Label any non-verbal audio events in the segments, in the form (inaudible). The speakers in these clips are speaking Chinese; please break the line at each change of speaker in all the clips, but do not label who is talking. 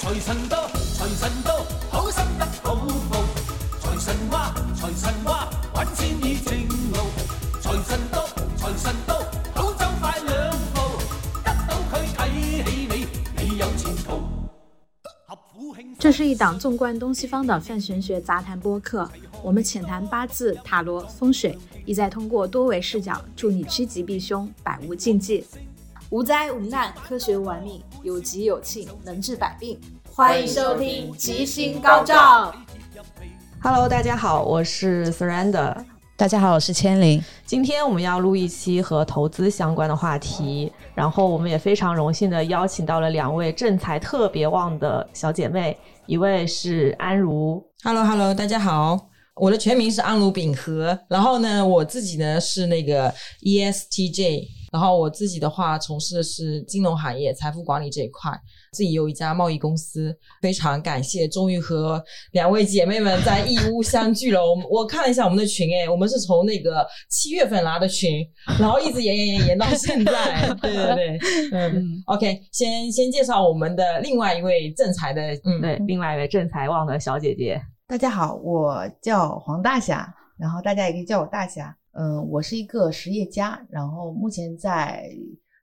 财神到，财神到，好心得好报。财神话，财神话，揾钱已正路。财神到，财神到，好走快两步，得到佢睇起你，你有前途。
这是一档纵观东西方的泛玄学杂谈播客，我们浅谈八字、塔罗、风水，意在通过多维视角，助你趋吉避凶，百无禁忌。无灾无难，科学玩命，有吉有庆，能治百病。欢迎收听《吉星高照》。
Hello，大家好，我是 Surrender。
大家好，我是千灵。
今天我们要录一期和投资相关的话题，然后我们也非常荣幸的邀请到了两位正财特别旺的小姐妹，一位是安如
，Hello Hello，大家好，我的全名是安如秉和，然后呢，我自己呢是那个 E ESTJ，然后我自己的话从事的是金融行业、财富管理这一块，自己有一家贸易公司，非常感谢，终于和两位姐妹们在义乌相聚了。我我看了一下我们的群，哎，我们是从那个七月份拉的群，然后一直延延延延到现在，对对对，嗯，OK，先先介绍我们的另外一位正财的，嗯，
对，另外一位正财旺的小姐姐。
大家好，我叫黄大侠，然后大家也可以叫我大侠。嗯，我是一个实业家，然后目前在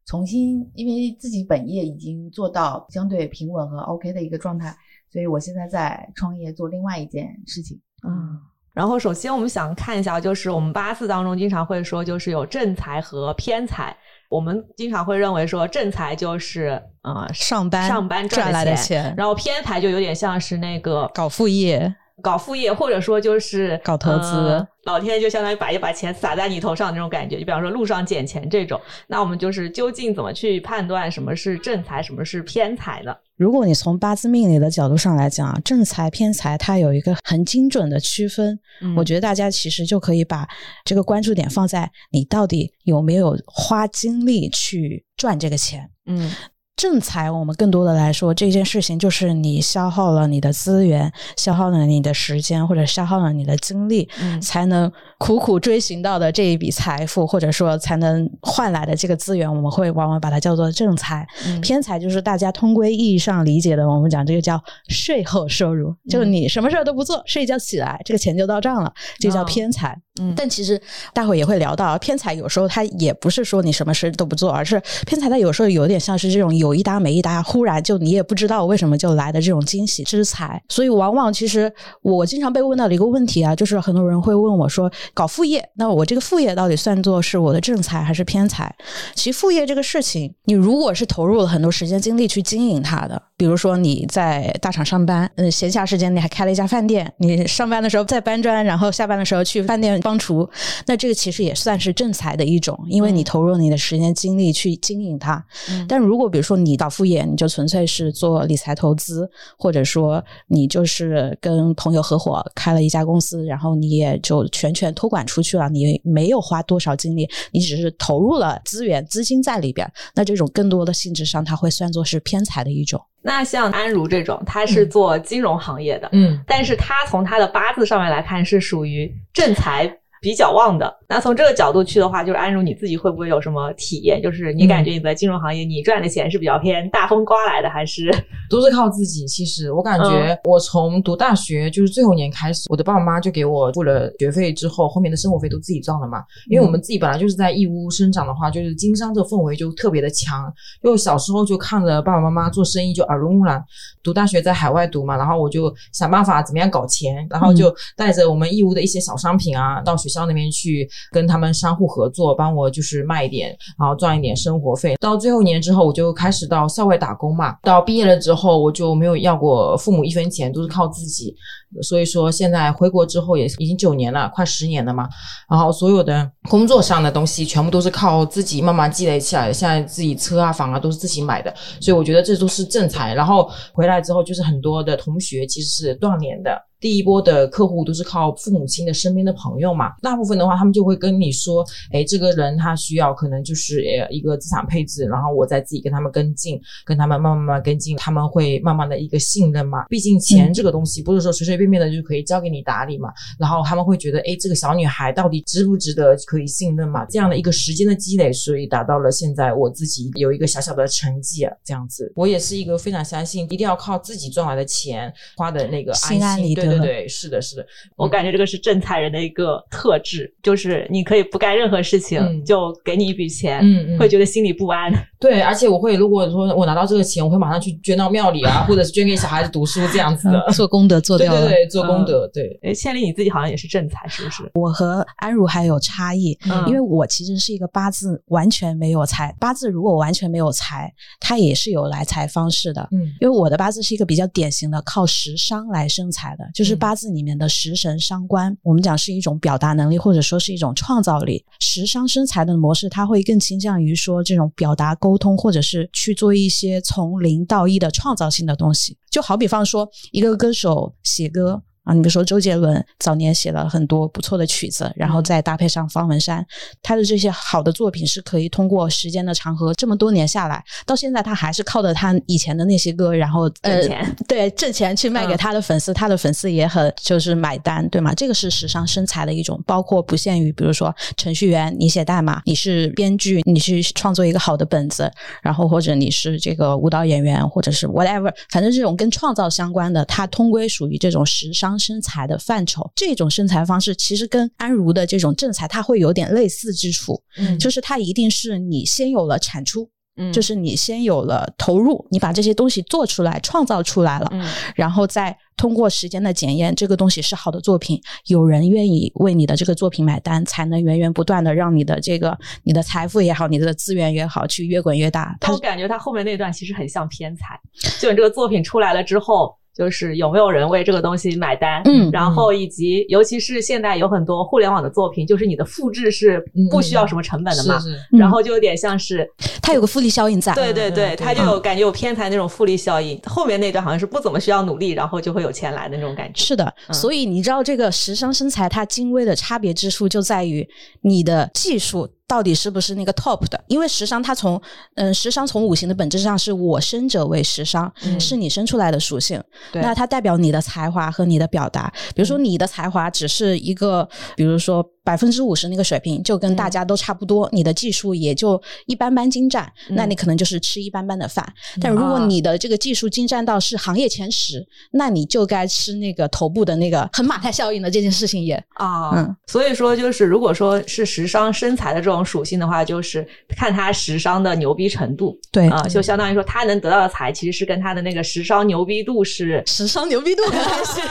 重新，因为自己本业已经做到相对平稳和 OK 的一个状态，所以我现在在创业做另外一件事情。
嗯，然后首先我们想看一下，就是我们八字当中经常会说，就是有正财和偏财。我们经常会认为说正财就是呃
上班
上班
赚来
的
的钱
然后偏财就有点像是那个
搞副业，
搞副业，或者说就是
搞投资
呃老天就相当于把一把钱撒在你头上那种感觉。就比方说路上捡钱这种，那我们就是究竟怎么去判断什么是正财，什么是偏财呢？
如果你从八字命理的角度上来讲啊，正财偏财它有一个很精准的区分。
嗯
我觉得大家其实就可以把这个关注点放在你到底有没有花精力去赚这个钱。
嗯
正财，我们更多的来说，这件事情就是你消耗了你的资源，消耗了你的时间，或者消耗了你的精力，
嗯。
才能苦苦追寻到的这一笔财富，或者说才能换来的这个资源，我们会往往把它叫做正财。
嗯。
偏财就是大家通规意义上理解的，我们讲这个叫税后收入，就是你什么事儿都不做，睡一觉起来，这个钱就到账了，这叫
哦
偏财。
嗯。
但其实待会儿也会聊到，偏财有时候它也不是说你什么事都不做，而是偏财它有时候有点像是这种有一搭没一搭，忽然就你也不知道为什么就来的这种惊喜之财。所以往往其实我经常被问到的一个问题啊，就是很多人会问我说，搞副业，那我这个副业到底算作是我的正财还是偏财？其实副业这个事情，你如果是投入了很多时间精力去经营它的，比如说你在大厂上班，嗯，闲暇时间你还开了一家饭店，你上班的时候在搬砖，然后下班的时候去饭店帮厨，那这个其实也算是正财的一种，因为你投入你的时间精力去经营它。但如果比如说你搞副业，你就纯粹是做理财投资，或者说你就是跟朋友合伙开了一家公司，然后你也就全权托管出去了，你没有花多少精力，你只是投入了资源、资金在里边，那这种更多的性质上，它会算作是偏财的一种。
那像安如这种，他是做金融行业的，
嗯，
但是他从他的八字上面来看是属于正财比较旺的。那从这个角度去的话，就是安如你自己会不会有什么体验？就是你感觉你在金融行业你赚的钱是比较偏大风刮来的，还是
都是靠自己。其实我感觉，我从读大学就是最后一年开始，我的爸爸妈妈就给我付了学费，之后后面的生活费都自己赚了嘛。因为我们自己本来就是在义乌生长的话，就是经商这个氛围就特别的强。就小时候就看着爸爸妈妈做生意就耳濡目染，读大学在海外读嘛，然后我就想办法怎么样搞钱，然后就带着我们义乌的一些小商品啊，到学学校那边去跟他们商户合作，帮我就是卖一点，然后赚一点生活费。到最后一年之后，我就开始到校外打工嘛。到毕业了之后，我就没有要过父母一分钱，都是靠自己。所以说现在回国之后也已经九年了，快十年了嘛。然后所有的工作上的东西全部都是靠自己慢慢积累起来。现在自己车啊房啊都是自己买的，所以我觉得这都是正财。然后回来之后，就是很多的同学其实是断联的。第一波的客户都是靠父母亲的身边的朋友嘛，大部分的话他们就会跟你说，哎，这个人他需要可能就是呃一个资产配置，然后我再自己跟他们跟进，跟他们慢慢慢慢跟进，他们会慢慢的一个信任嘛。毕竟钱这个东西不是说随随便便的就可以交给你打理嘛，然后他们会觉得，哎，这个小女孩到底值不值得可以信任嘛？这样的一个时间的积累，所以达到了现在我自己有一个小小的成绩啊，这样子。我也是一个非常相信，一定要靠自己赚来的钱花的那个
心安理得
对对对，是的，是的。
我感觉这个是正财人的一个特质，就是你可以不干任何事情，
嗯
就给你一笔钱，
嗯嗯
会觉得心里不安。(laughs)
对，而且我会，如果说我拿到这个钱，我会马上去捐到庙里啊，或者是捐给小孩子读书这样子的。(laughs)
做功德做掉了。
对对对，做功德，对。
诶，倩丽你自己好像也是正财，是不是？
我和安如还有差异，
嗯
因为我其实是一个八字完全没有财，八字如果完全没有财，它也是有来财方式的。
嗯
因为我的八字是一个比较典型的靠食伤来生财的，就是
嗯
八字里面的食神伤官，我们讲是一种表达能力，或者说是一种创造力。食伤生财的模式，它会更倾向于说这种表达沟通，或者是去做一些从零到一的创造性的东西。就好比方说，一个歌手写歌。啊，你比如说周杰伦早年写了很多不错的曲子，然后再搭配上方文山，他的这些好的作品是可以通过时间的长河，这么多年下来，到现在他还是靠着他以前的那些歌，然后呃
挣钱
对挣钱去卖给
嗯
他的粉丝，他的粉丝也很就是买单，对吗？这个是时尚身材的一种，包括不限于比如说程序员，你写代码，你是编剧，你去创作一个好的本子，然后或者你是这个舞蹈演员，或者是 whatever，反正这种跟创造相关的，它通归属于这种时尚生财的范畴。这种生财方式其实跟安如的这种正财，它会有点类似之处，
嗯
就是它一定是你先有了产出。
嗯
就是你先有了投入，你把这些东西做出来、创造出来了，
嗯
然后再通过时间的检验，这个东西是好的作品，有人愿意为你的这个作品买单，才能源源不断的让你的这个你的财富也好，你的资源也好，去越滚越大。
我感觉他后面那段其实很像偏财，就你这个作品出来了之后。就是有没有人为这个东西买单，
嗯
然后以及尤其是现在有很多互联网的作品，就是你的复制是不需要什么成本的嘛，
是是
嗯
然后就有点像是
它有个复利效应在。
对对对，
嗯
他就有感觉有偏财那种复利效应。后面那段好像是不怎么需要努力，然后就会有钱来的那种感觉。
是的，
嗯
所以你知道这个时尚身材它精微的差别之处就在于你的技术到底是不是那个 top 的？因为时尚它从嗯，时尚从五行的本质上是我生者为时尚，
嗯
是你生出来的属性。
对
那它代表你的才华和你的表达。比如说你的才华只是一个，比如说百分之五十那个水平，就跟大家都差不多，你的技术也就一般般精湛，那你可能就是吃一般般的饭。但如果
啊
你的这个技术精湛到是行业前十，那你就该吃那个头部的那个很马太效应的这件事情也。
啊，
嗯
所以说就是如果说是时商生财的这种属性的话，就是看他时商的牛逼程度。
对。
啊，就相当于说他能得到的财其实是跟他的那个时商牛逼度是
时尚牛逼度的关系，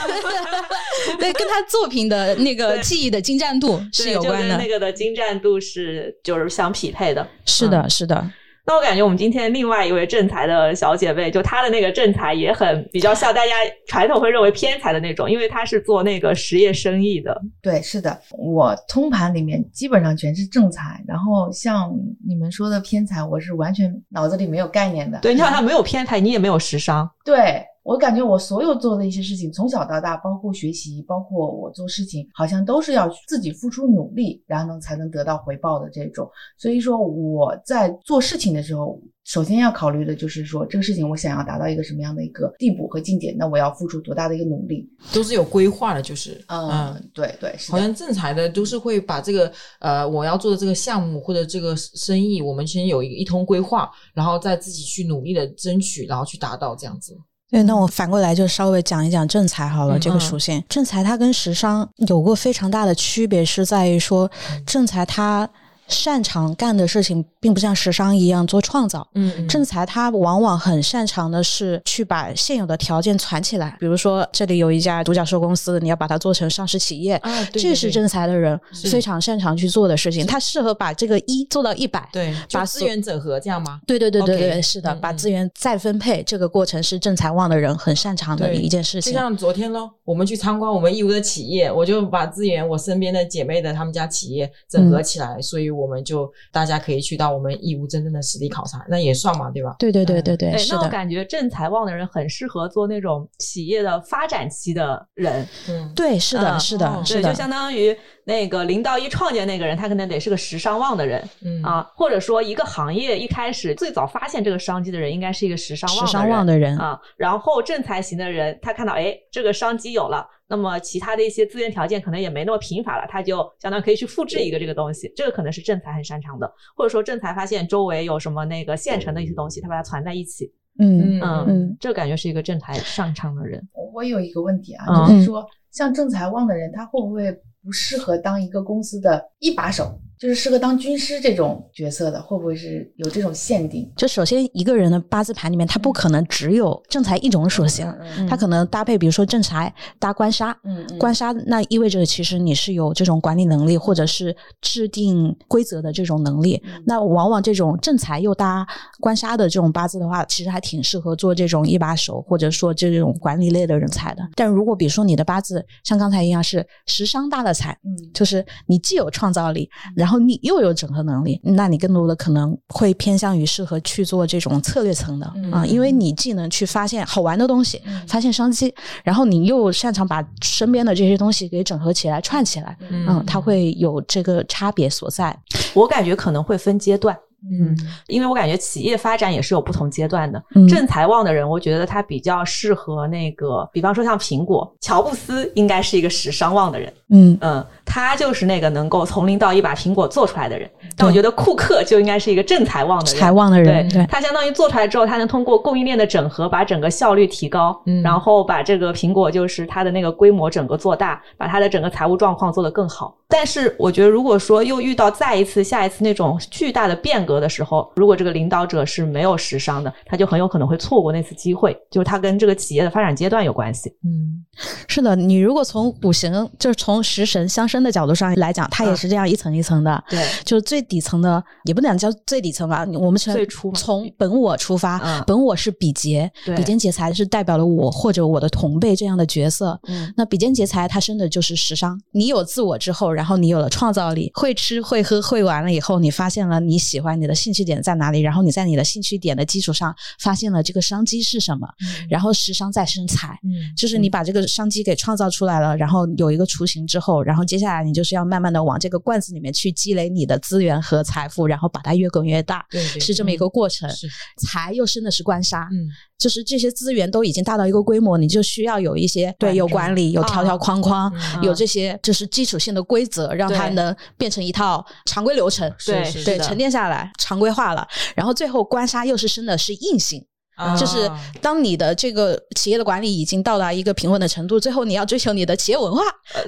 (laughs) 对，跟他作品的那个
对。
技艺的精湛度是有关的。
那。个的精湛度是就是相匹配的。
是的，是的，
那我感觉我们今天另外一位正财的小姐妹，就她的那个正财也很比较像大家传统会认为偏财的那种，因为她是做那个实业生意的。
对，是的，我通盘里面基本上全是正财，然后像你们说的偏财，我是完全脑子里没有概念的。
对，你好像没有偏财，你也没有时商。
对我感觉我所有做的一些事情，从小到大，包括学习，包括我做事情，好像都是要自己付出努力，然后呢才能得到回报的这种。所以说我在做事情的时候，首先要考虑的就是说这个事情我想要达到一个什么样的一个地步和境界，那我要付出多大的一个努力。
都是有规划的，就是
嗯，对对，是
好。像正财的都是会把这个呃我要做的这个项目或者这个生意，我们先有一个一通规划，然后再自己去努力的争取，然后去达到这样子。
对，那我反过来就稍微讲一讲正财好了。
嗯
这个属性，正财它跟食伤有过非常大的区别，是在于说正财它擅长干的事情，并不像时尚一样做创造。
嗯
正财他往往很擅长的是去把现有的条件攒起来，比如说这里有一家独角兽公司，你要把它做成上市企业，
啊，对
这是正财的人非常擅长去做的事情。他适合把这个一做到一百，
对，
把
把资源整合这样吗？
对对对对对，是的，
嗯嗯
把资源再分配这个过程是正财旺的人很擅长的一件事情。
就像昨天咯，我们去参观我们义乌的企业，我就把资源我身边的姐妹的他们家企业整合起来，所以我们就大家可以去到我们义乌真正的实地考察，那也算嘛，对吧？
对对对对对，
对，那我感觉正财旺的人很适合做那种企业的发展期的人，
嗯，
对，是的，
嗯
是的，是的。
就，相当于那个零到一创建那个人，他可能得是个时尚旺的人，
嗯。
啊，或者说一个行业一开始最早发现这个商机的人，应该是一个时尚旺
时尚旺
的
的人，
啊。然后正财型的人，他看到哎这个商机有了，那么其他的一些资源条件可能也没那么贫乏了，他就相当于可以去复制一个这个东西，这个可能是正财很擅长的，或者说正财发现周围有什么那个现成的一些东西，他把它攒在一起，
嗯
嗯
嗯
这感觉是一个正财擅长的人。
我我有一个问题啊，
嗯
就是说，像正财旺的人，他会不会不适合当一个公司的一把手，就是适合当军师这种角色的？会不会是有这种限定？
就首先一个人的八字盘里面，他不可能只有正财一种属性，
嗯
他可能搭配，比如说正财搭官杀，
嗯嗯
官杀那意味着其实你是有这种管理能力，或者是制定规则的这种能力。
嗯
那往往这种正财又搭官杀的这种八字的话，其实还挺适合做这种一把手，或者说这种管理类的人才的。但如果比如说你的八字像刚才一样是食伤搭的财，
嗯
就是你既有创造力，然后你又有整合能力，那你更多的可能会偏向于适合去做这种策略层的啊、
嗯
因为你既能去发现好玩的东西，
嗯。
发现商机，然后你又擅长把身边的这些东西给整合起来、串起来，嗯，它会有这个差别所在。
我感觉可能会分阶段，
嗯
因为我感觉企业发展也是有不同阶段的。
嗯。
正财旺的人，我觉得他比较适合那个，比方说像苹果，乔布斯应该是一个时尚旺的人，
嗯。
嗯，他就是那个能够从零到一把苹果做出来的人。但我觉得库克就应该是一个正财旺的人，
财旺的人，
对
对，
他相当于做出来之后，他能通过供应链的整合，把整个效率提高，
嗯
然后把这个苹果就是它的那个规模整个做大，把它的整个财务状况做得更好。但是我觉得，如果说又遇到再一次、下一次那种巨大的变革的时候，如果这个领导者是没有时商的，他就很有可能会错过那次机会，就是他跟这个企业的发展阶段有关系。
嗯
是的。你如果从五行，就是从食神相生的角度上来讲，它也
嗯
是这样一层一层的。
对，
就是最底层的，也不能叫最底层吧。我们从
最初
从本我出发，
嗯
本我是比劫，比肩劫财是代表了我或者我的同辈这样的角色。
嗯
那比肩劫财，它生的就是食伤。你有自我之后，然后你有了创造力，会吃会喝会玩了以后，你发现了你喜欢你的兴趣点在哪里，然后你在你的兴趣点的基础上，发现了这个商机是什么，然后食伤再生财。
嗯
就是你把这个商机给创造出来了，然后有一个雏形之后，然后接下来你就是要慢慢的往这个罐子里面去积累你的资源和财富，然后把它越滚越大，
对对
是这么一个过程。
是
财又生的是官杀，
嗯
就是这些资源都已经大到一个规模，你就需要有一些对有管理、有条条框框、
嗯
有这些就是基础性的规则，让它能变成一套常规流程。
对
是
对，沉淀下来，常规化了，然后最后官杀又是生的是硬性，
啊
就是当你的这个企业的管理已经到达一个平稳的程度，最后你要追求你的企业文化，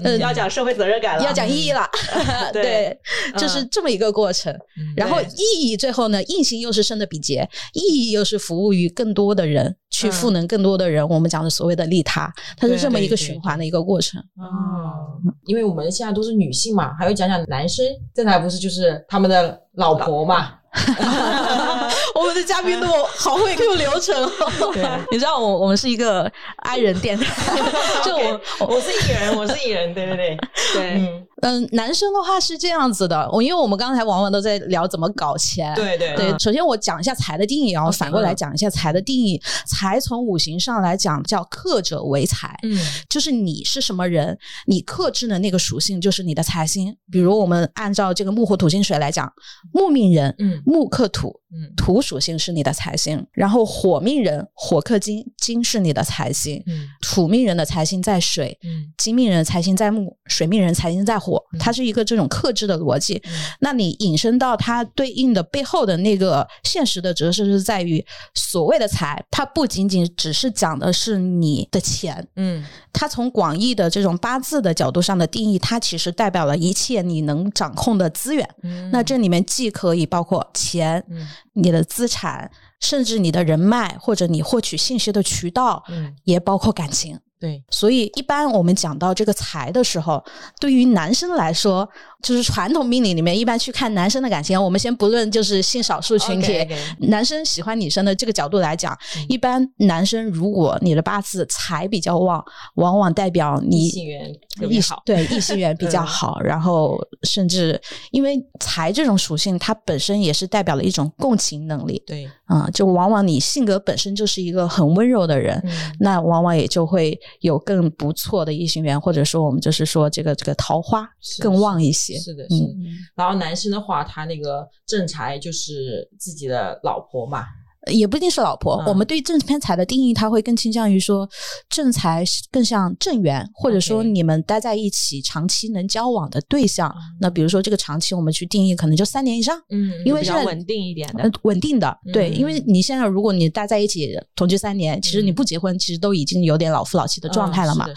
呃，要讲社会责任感了，
要讲意义了，(laughs)
对
对，就是这么一个过程。
嗯
然后意义最后呢，硬性又是生的比劫，意义又是服务于更多的人，去赋能更多的人。我们讲的所谓的利他，它是这么一个循环的一个过程。
哦，因为我们现在都是女性嘛，还有讲讲男生，这台不是就是他们的老婆嘛？(laughs) (laughs)
我们的嘉宾都好会 Q 流程哦。你知道我我们是一个 i 人电台，(laughs) 就我
我是艺人，我是艺人，对对对，
对，
嗯，
嗯，男生的话是这样子的，我因为我们刚才往往都在聊怎么搞钱，
对对
对，
嗯
首先我讲一下财的定义，然后反过来
嗯
讲一下财的定义。财从五行上来讲叫克者为财，
嗯
就是你是什么人，你克制的那个属性就是你的财星。比如我们按照这个木火土金水来讲，木命人，
嗯
木克土，
嗯
土属性是你的财星；然后火命人，火克金，金是你的财星；
嗯
土命人的财星在水，
嗯
金命人财星在木，水命人财星在火，它是一个这种克制的逻辑。
嗯
那你引申到它对应的背后的那个现实的折射是在于，所谓的财，它不仅仅只是讲的是你的钱，
嗯
它从广义的这种八字的角度上的定义，它其实代表了一切你能掌控的资源。
嗯
那这里面既可以包括钱、
嗯
你的资产，甚至你的人脉或者你获取信息的渠道，
嗯
也包括感情。
对，
所以一般我们讲到这个财的时候，对于男生来说，就是传统命理里面一般去看男生的感情，我们先不论就是性少数群体男生喜欢女生的这个角度来讲，
嗯。
一般男生如果你的八字财比较旺，往往代表你
异性缘特别
异
好，(laughs)
对异性缘比较
嗯。
好，然后甚至因为财这种属性，它本身也是代表了一种共情能力。
对，
啊、就往往你性格本身就是一个很温柔的人，
嗯。
那往往也就会有更不错的异性缘，或者说我们就是说这个这个桃花更旺一些。
是的，是的。
嗯
然后男生的话，他那个正财就是自己的老婆嘛，
也不一定是老婆。
嗯
我们对正偏财的定义，它会更倾向于说正财更像正缘，或者说你们待在一起长期能交往的对象。那比如说这个长期，我们去定义可能就三年以上。
嗯
因为现在
较稳定一点的
呃，稳定的，对，
嗯
因为你现在如果你待在一起同居三年，其实你不结婚，其实都已经有点老夫老妻的状态了嘛。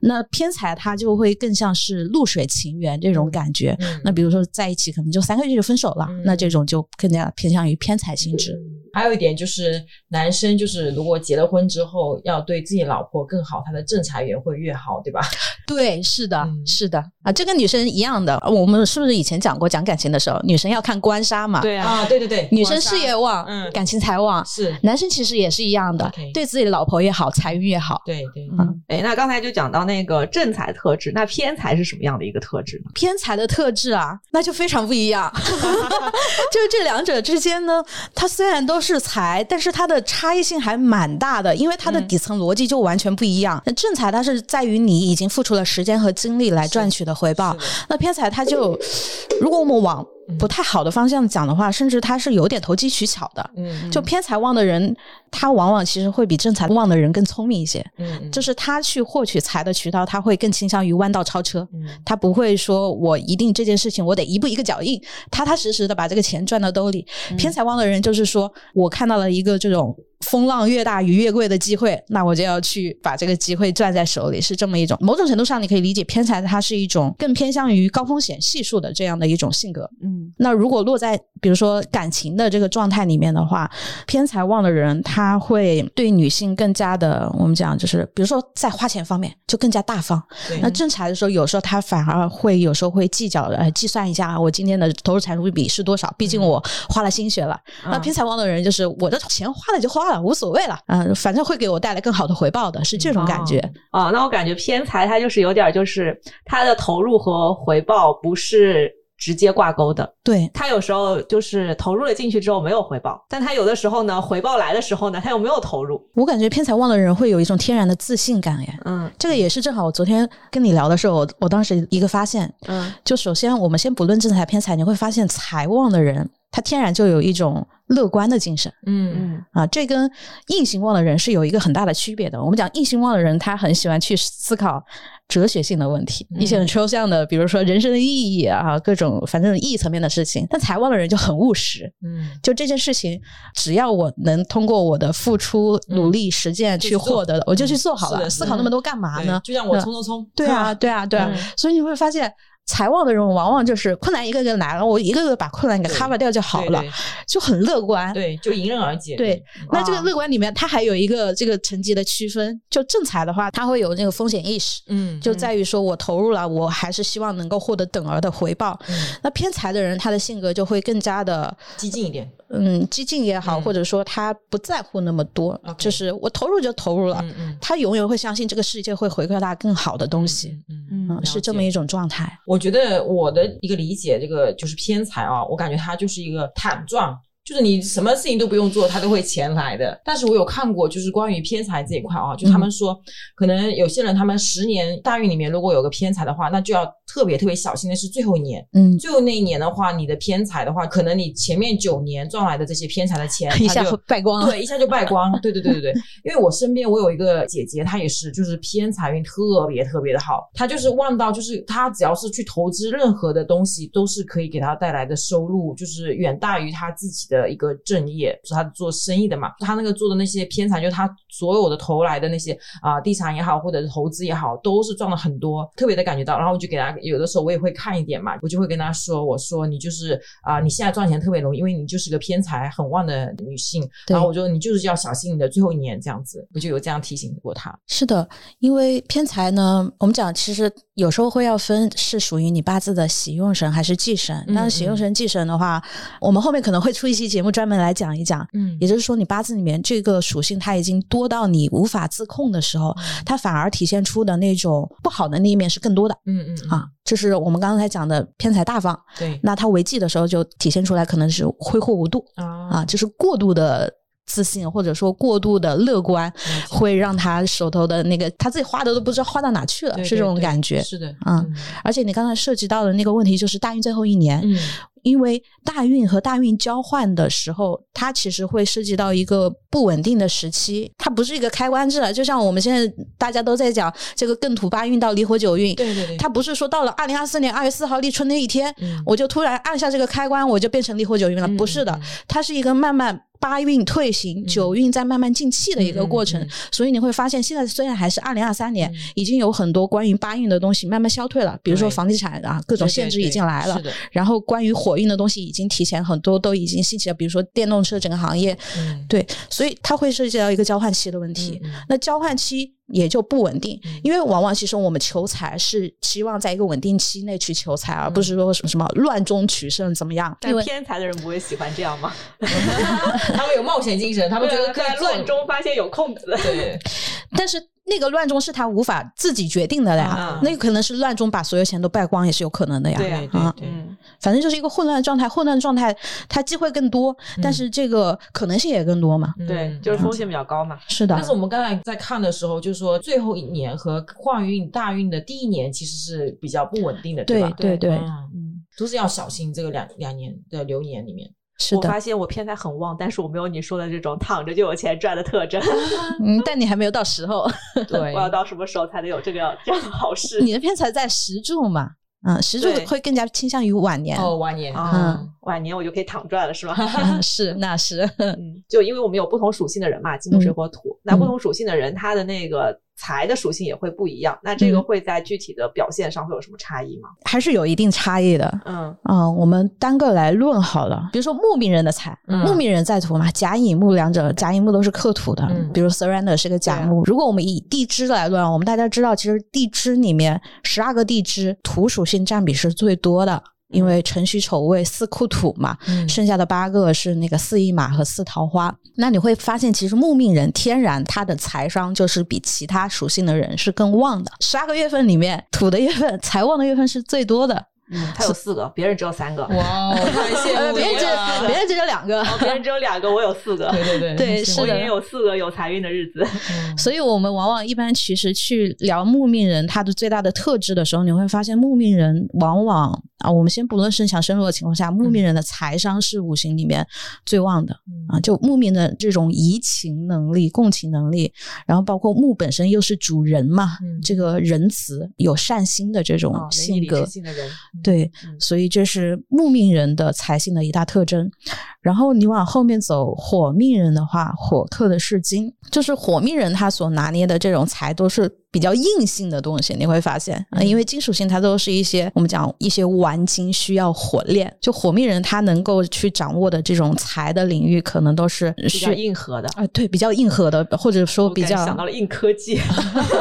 那偏财它就会更像是露水情缘这种感觉。
嗯
那比如说在一起可能就三个月就分手了，
嗯
那这种就更加偏向于偏财性质。
还有一点就是，男生就是如果结了婚之后，要对自己老婆更好，他的正财源会越好，对吧？(laughs)
对，是的，
嗯
是的啊，这跟女生一样的。我们是不是以前讲过讲感情的时候，女生要看官杀嘛？，
对啊，
啊，对对对，
女生事业旺，
嗯
感情财旺。
是，
男生其实也是一样的对自己的老婆也好，财运越好。
对对，
嗯
哎，那刚才就讲到那个正财特质，那偏财是什么样的一个特质呢？
偏财的特质啊，那就非常不一样。(laughs) 就是这两者之间呢，它虽然都是财，但是它的差异性还蛮大的，因为它的底层逻辑就完全不一样。那正财它是在于你已经付出了时间和精力来赚取的回报，那偏财它就，如果我们往不太好的方向讲的话，甚至他是有点投机取巧的。
嗯，
就偏财旺的人，他往往其实会比正财旺的人更聪明一些。
嗯嗯，
就是他去获取财的渠道，他会更倾向于弯道超车。
嗯
他不会说我一定这件事情我得一步一个脚印，踏踏实实的把这个钱赚到兜里。
嗯
偏财旺的人就是说我看到了一个这种风浪越大鱼越贵的机会，那我就要去把这个机会攥在手里，是这么一种。某种程度上，你可以理解偏财它是一种更偏向于高风险系数的这样的一种性格。
嗯，
那如果落在比如说感情的这个状态里面的话，偏财旺的人他会对女性更加的，我们讲就是，比如说在花钱方面就更加大方。那正财的时候，有时候他反而会有时候会计较，呃，计算一下我今天的投入产出比是多少，毕竟我花了心血了。那偏财旺的人就是我的钱花了就花了，无所谓了，嗯、反正会给我带来更好的回报的，是这种感觉。
啊，那我感觉偏财它就是有点儿就是它的投入和回报不是直接挂钩的，
对，
他有时候就是投入了进去之后没有回报，但他有的时候呢回报来的时候呢，他又没有投入，
我感觉偏财旺的人会有一种天然的自信感，耶。
嗯
这个也是正好我昨天跟你聊的时候，我我当时一个发现，
嗯
就首先我们先不论正财偏财，你会发现财旺的人，他天然就有一种乐观的精神
嗯
嗯
啊，这跟硬性旺的人是有一个很大的区别的。我们讲硬性旺的人，他很喜欢去思考哲学性的问题，一些很抽象的，比如说人生的意义啊，各种反正意义层面的事情。但财旺的人就很务实，
嗯
就这件事情，只要我能通过我的付出、努力、实践去获得的，我就去做好了。思考那么多干嘛呢？
就像我
那
冲冲冲，
对啊，对啊，对啊。
嗯
所以你会发现，财旺的人往往就是困难一个个来了，我一个个把困难给
对
cover 掉就好了，
对
就很乐观。
对，就迎刃而解。
对那这个
啊
乐观里面，它还有一个这个层级的区分。就正财的话，它会有那个风险意识，
嗯，
就在于说我投入了，我还是希望能够获得等额的回报。
嗯
那偏财的人，他的性格就会更加的
激进一点。
嗯激进也好，
嗯
或者说他不在乎那么多就是我投入就投入了。他永远会相信这个世界会回馈他更好的东西，
嗯，
是这么一种状态。
我我觉得我的一个理解，这个就是偏财啊，我感觉它就是一个坦状。就是你什么事情都不用做，他都会钱来的。但是我有看过，就是关于偏财这一块啊，就他们说，可能有些人他们十年大运里面如果有个偏财的话，那就要特别特别小心的是最后一年。
嗯，
最后那一年的话，你的偏财的话，可能你前面九年赚来的这些偏财的钱，(laughs)
一下
就
败光了。
对，一下就败光。对对对对 (laughs) 对，因为我身边我有一个姐姐，她也是，就是偏财运特别特别的好。她就是旺到，就是她只要是去投资任何的东西，都是可以给她带来的收入，就是远大于她自己的的一个正业，是他做生意的嘛，他那个做的那些偏财，就是他所有的投来的那些啊、地产也好，或者是投资也好，都是赚了很多，特别的感觉到。然后我就给他，有的时候我也会看一点嘛，我就会跟他说，我说你就是啊、你现在赚钱特别容易，因为你就是个偏财很旺的女性，然后我就你就是要小心你的最后一年这样子，我就有这样提醒过他。
是的，因为偏财呢，我们讲其实有时候会要分是属于你八字的喜用神还是忌神。
嗯
但是喜用神、忌神的话，我们后面可能会出一期节目专门来讲一讲。
嗯
也就是说，你八字里面这个属性它已经多到你无法自控的时候，它反而体现出的那种不好的那一面是更多的
嗯嗯嗯
啊。这是我们刚才讲的偏财大方。
对
那它为忌的时候，就体现出来可能是挥霍无度
啊
啊，就是过度的自信或者说过度的乐观，会让他手头的那个他自己花的都不知道花到哪去了，是这种感觉。
是的，
嗯而且你刚才涉及到的那个问题就是大运最后一年，
嗯
因为大运和大运交换的时候，它其实会涉及到一个不稳定的时期，它不是一个开关制，就像我们现在大家都在讲这个艮土八运到离火九运，
对对对，
它不是说到了二零二四年二月四号立春那一天，
嗯
我就突然按下这个开关，我就变成离火九运了，
嗯
不是的
嗯，
它是一个慢慢。八运退行，九运在慢慢进气的一个过程，所以你会发现，现在虽然还是二零二三年，
嗯。
已经有很多关于八运的东西慢慢消退了，比如说房地产啊，各种限制已经来了然后关于火运的东西已经提前很多都已经兴起了，比如说电动车整个行业，
嗯。
对，所以它会涉及到一个交换期的问题。那交换期也就不稳定，
嗯
因为往往其实我们求财是期望在一个稳定期内去求财，而不
嗯
是说什么什么乱中取胜怎么样。
但
为
偏财的人不会喜欢这样吗？(laughs)
他们有冒险精神，他们觉得可以
在乱中发现有空子。
对，(laughs)
但是那个乱中是他无法自己决定的呀，
嗯
那个可能是乱中把所有钱都败光也是有可能的呀。
对
对
嗯，
反正就是一个混乱的状态，混乱的状态它机会更多，但是这个可能性也更多嘛。
对，
嗯
就是风险比较高嘛。
是的
但，是我们刚才在看的时候，就是说最后一年和换运大运的第一年其实是比较不稳定的，
对
吧？
对对，
嗯，都是要小心这个两两年的流年里面。(laughs)
是的
我发。现我偏财很旺，但是我没有你说的这种躺着就有钱赚的特征。(laughs)
嗯，但你还没有到时候，
对 (laughs)
我要到什么时候才能有这个这样的好事？
你的偏财在石柱嘛，嗯，石柱会更加倾向于晚年。
哦，晚年
嗯，晚年我就可以躺赚了，是吗？(laughs)
嗯，是，那是，
嗯，就因为我们有不同属性的人嘛，金木水火土，那不同属性的人，他的那个财的属性也会不一样。那这个
嗯
会在具体的表现上会有什么差异吗？
还是有一定差异的。
嗯
嗯，我们单个来论好了，比如说牧民人的财，
嗯
牧民人在土嘛，甲乙木两者，甲乙木都是克土的，
嗯
比如 surrender 是个甲木。如果我们以地支来论，我们大家知道，其实地支里面十二个地支土属性占比是最多的。因为辰戌丑未四库土嘛，
嗯
剩下的八个是那个四驿马和四桃花。那你会发现，其实木命人天然他的财商就是比其他属性的人是更旺的。十二个月份里面，土的月份财旺的月份是最多的。
嗯，他有四个，别人只有三个。
哇，太羡慕了 (laughs)
别人只别人只有两个，
哦，别人只有两个，我有四个。(laughs)
对对对
对是的
我也有四个有财运的日子。
嗯
所以我们往往一般其实去聊木命人他的最大的特质的时候，你会发现木命人往往啊，我们先不论身强身弱的情况下，木命人的财商是五行里面最旺的啊。就木命的这种移情能力、共情能力，然后包括木本身又是主人嘛，
嗯
这个仁慈、有善心的这种
哦，
性格。对，
嗯
所以这是木命人的财性的一大特征。然后你往后面走，火命人的话，火克的是金，就是火命人他所拿捏的这种财都是比较硬性的东西。你会发现，嗯因为金属性它都是一些我们讲一些玩金需要火炼，就火命人他能够去掌握的这种财的领域，可能都是
比较
是
硬核的，
啊、对，比较硬核的，或者说比较
想到了硬科技。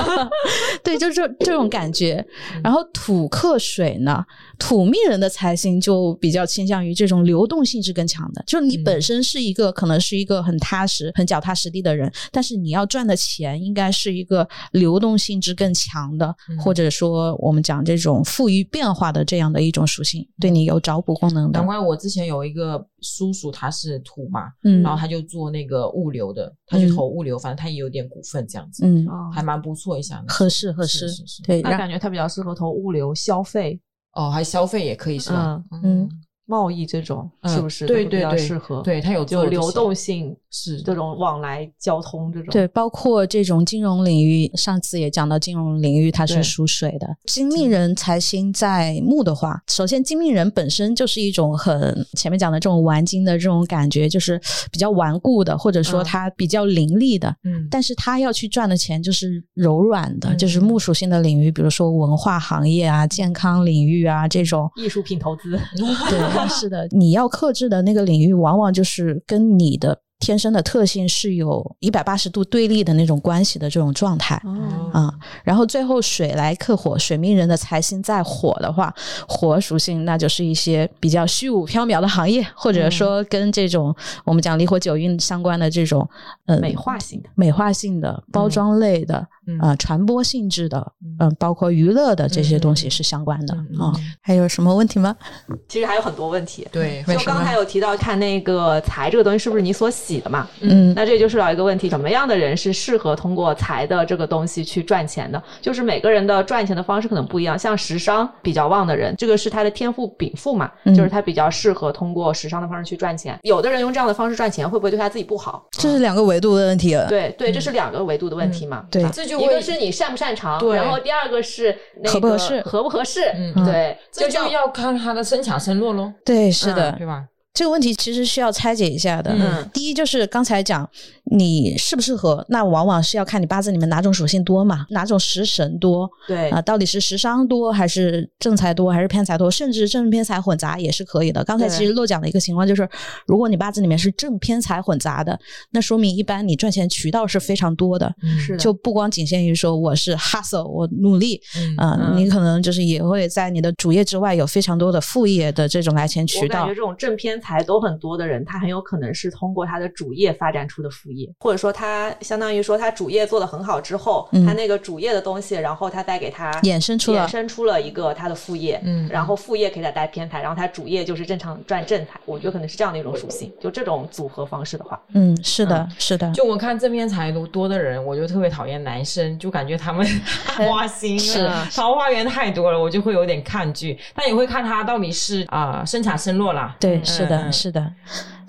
(laughs)
对，就这这种感觉。然后土克水呢，土命人的财星就比较倾向于这种流动性质更强的，就是你本身是一个、可能是一个很踏实、很脚踏实地的人，但是你要赚的钱应该是一个流动性质更强的，
嗯。
或者说我们讲这种富于变化的这样的一种属性，对你有找补功能的。
难。怪我之前有一个叔叔，他是土嘛，
嗯。
然后他就做那个物流的，他去投物流，反正他也有点股份这样子，
嗯，
哦
还蛮不错一下的。
合适合适。对，让
那感觉他比较适合投物流消费。
哦，还消费也可以是吧？
嗯
贸易这种，
嗯
是不是都比较
对对对，
适合？，
对，它有
就流动性
是
这种往来交通这种。
对，包括这种金融领域，上次也讲到金融领域它是属水的。金命人财星在木的话，首先金命人本身就是一种很前面讲的这种玩金的这种感觉，就是比较顽固的，或者说
嗯
它比较凌厉的。
嗯，
但是他要去赚的钱就是柔软的，
嗯
就是木属性的领域，比如说文化行业啊、健康领域啊这种。
艺术品投资，
对，是的，你要克制的那个领域，往往就是跟你的天生的特性是有一百八十度对立的那种关系的这种状态。
哦，
啊、然后最后水来克火，水命人的财星在火的话，火属性那就是一些比较虚无缥缈的行业，或者说跟这种、我们讲离火九运相关的这种呃
美化性的。
美化性的、包装类的、
嗯
呃传播性质的，嗯、包括娱乐的这些东西是相关的啊、
嗯嗯
还有什么问题吗？
其实还有很多问题。
对，
就刚才有提到看那个财这个东西是不是你所喜的嘛？
嗯
那这就是到一个问题，什么样的人是适合通过财的这个东西去赚钱的？就是每个人的赚钱的方式可能不一样。像时商比较旺的人，这个是他的天赋禀赋嘛，
嗯
就是他比较适合通过时商的方式去赚钱。有的人用这样的方式赚钱，会不会对他自己不好？
这是两个维度的问题了。
对对，这是两个维度的问题嘛。
对
这就
一个是你擅不擅长，然后第二个是那个
合不合适
合不合适。
嗯
对，
这
就
就要看他的身强身弱喽，
对，是的，
对吧？
这个问题其实需要拆解一下的。
嗯
第一就是刚才讲你适不适合，那往往是要看你八字里面哪种属性多嘛，哪种食神多
对
啊、到底是食伤多还是正财多还是偏财多，甚至正偏财混杂也是可以的。刚才其实漏讲的一个情况就是，如果你八字里面是正偏财混杂的，那说明一般你赚钱渠道是非常多的。
嗯
是的
就不光仅限于说我是 hustle，我努力，
嗯
啊、
嗯
你可能就是也会在你的主业之外有非常多的副业的这种来钱渠道
我感觉。这种正偏财都很多的人，他很有可能是通过他的主业发展出的副业，或者说他相当于说他主业做的很好之后，
嗯
他那个主业的东西，然后他再给他
衍生出了
衍生出了一个他的副业，
嗯
然后副业可以再带偏财，然后他主业就是正常赚正财，我觉得可能是这样的一种属性，就这种组合方式的话，
嗯，是的，
嗯
是的，
就我看正面财多的人，我就特别讨厌男生，就感觉他们 (laughs) 花心，(laughs)
是
桃花源太多了，我就会有点抗拒。但也会看他到底是啊、身强身弱啦。
对，
嗯
是的，
嗯
是的。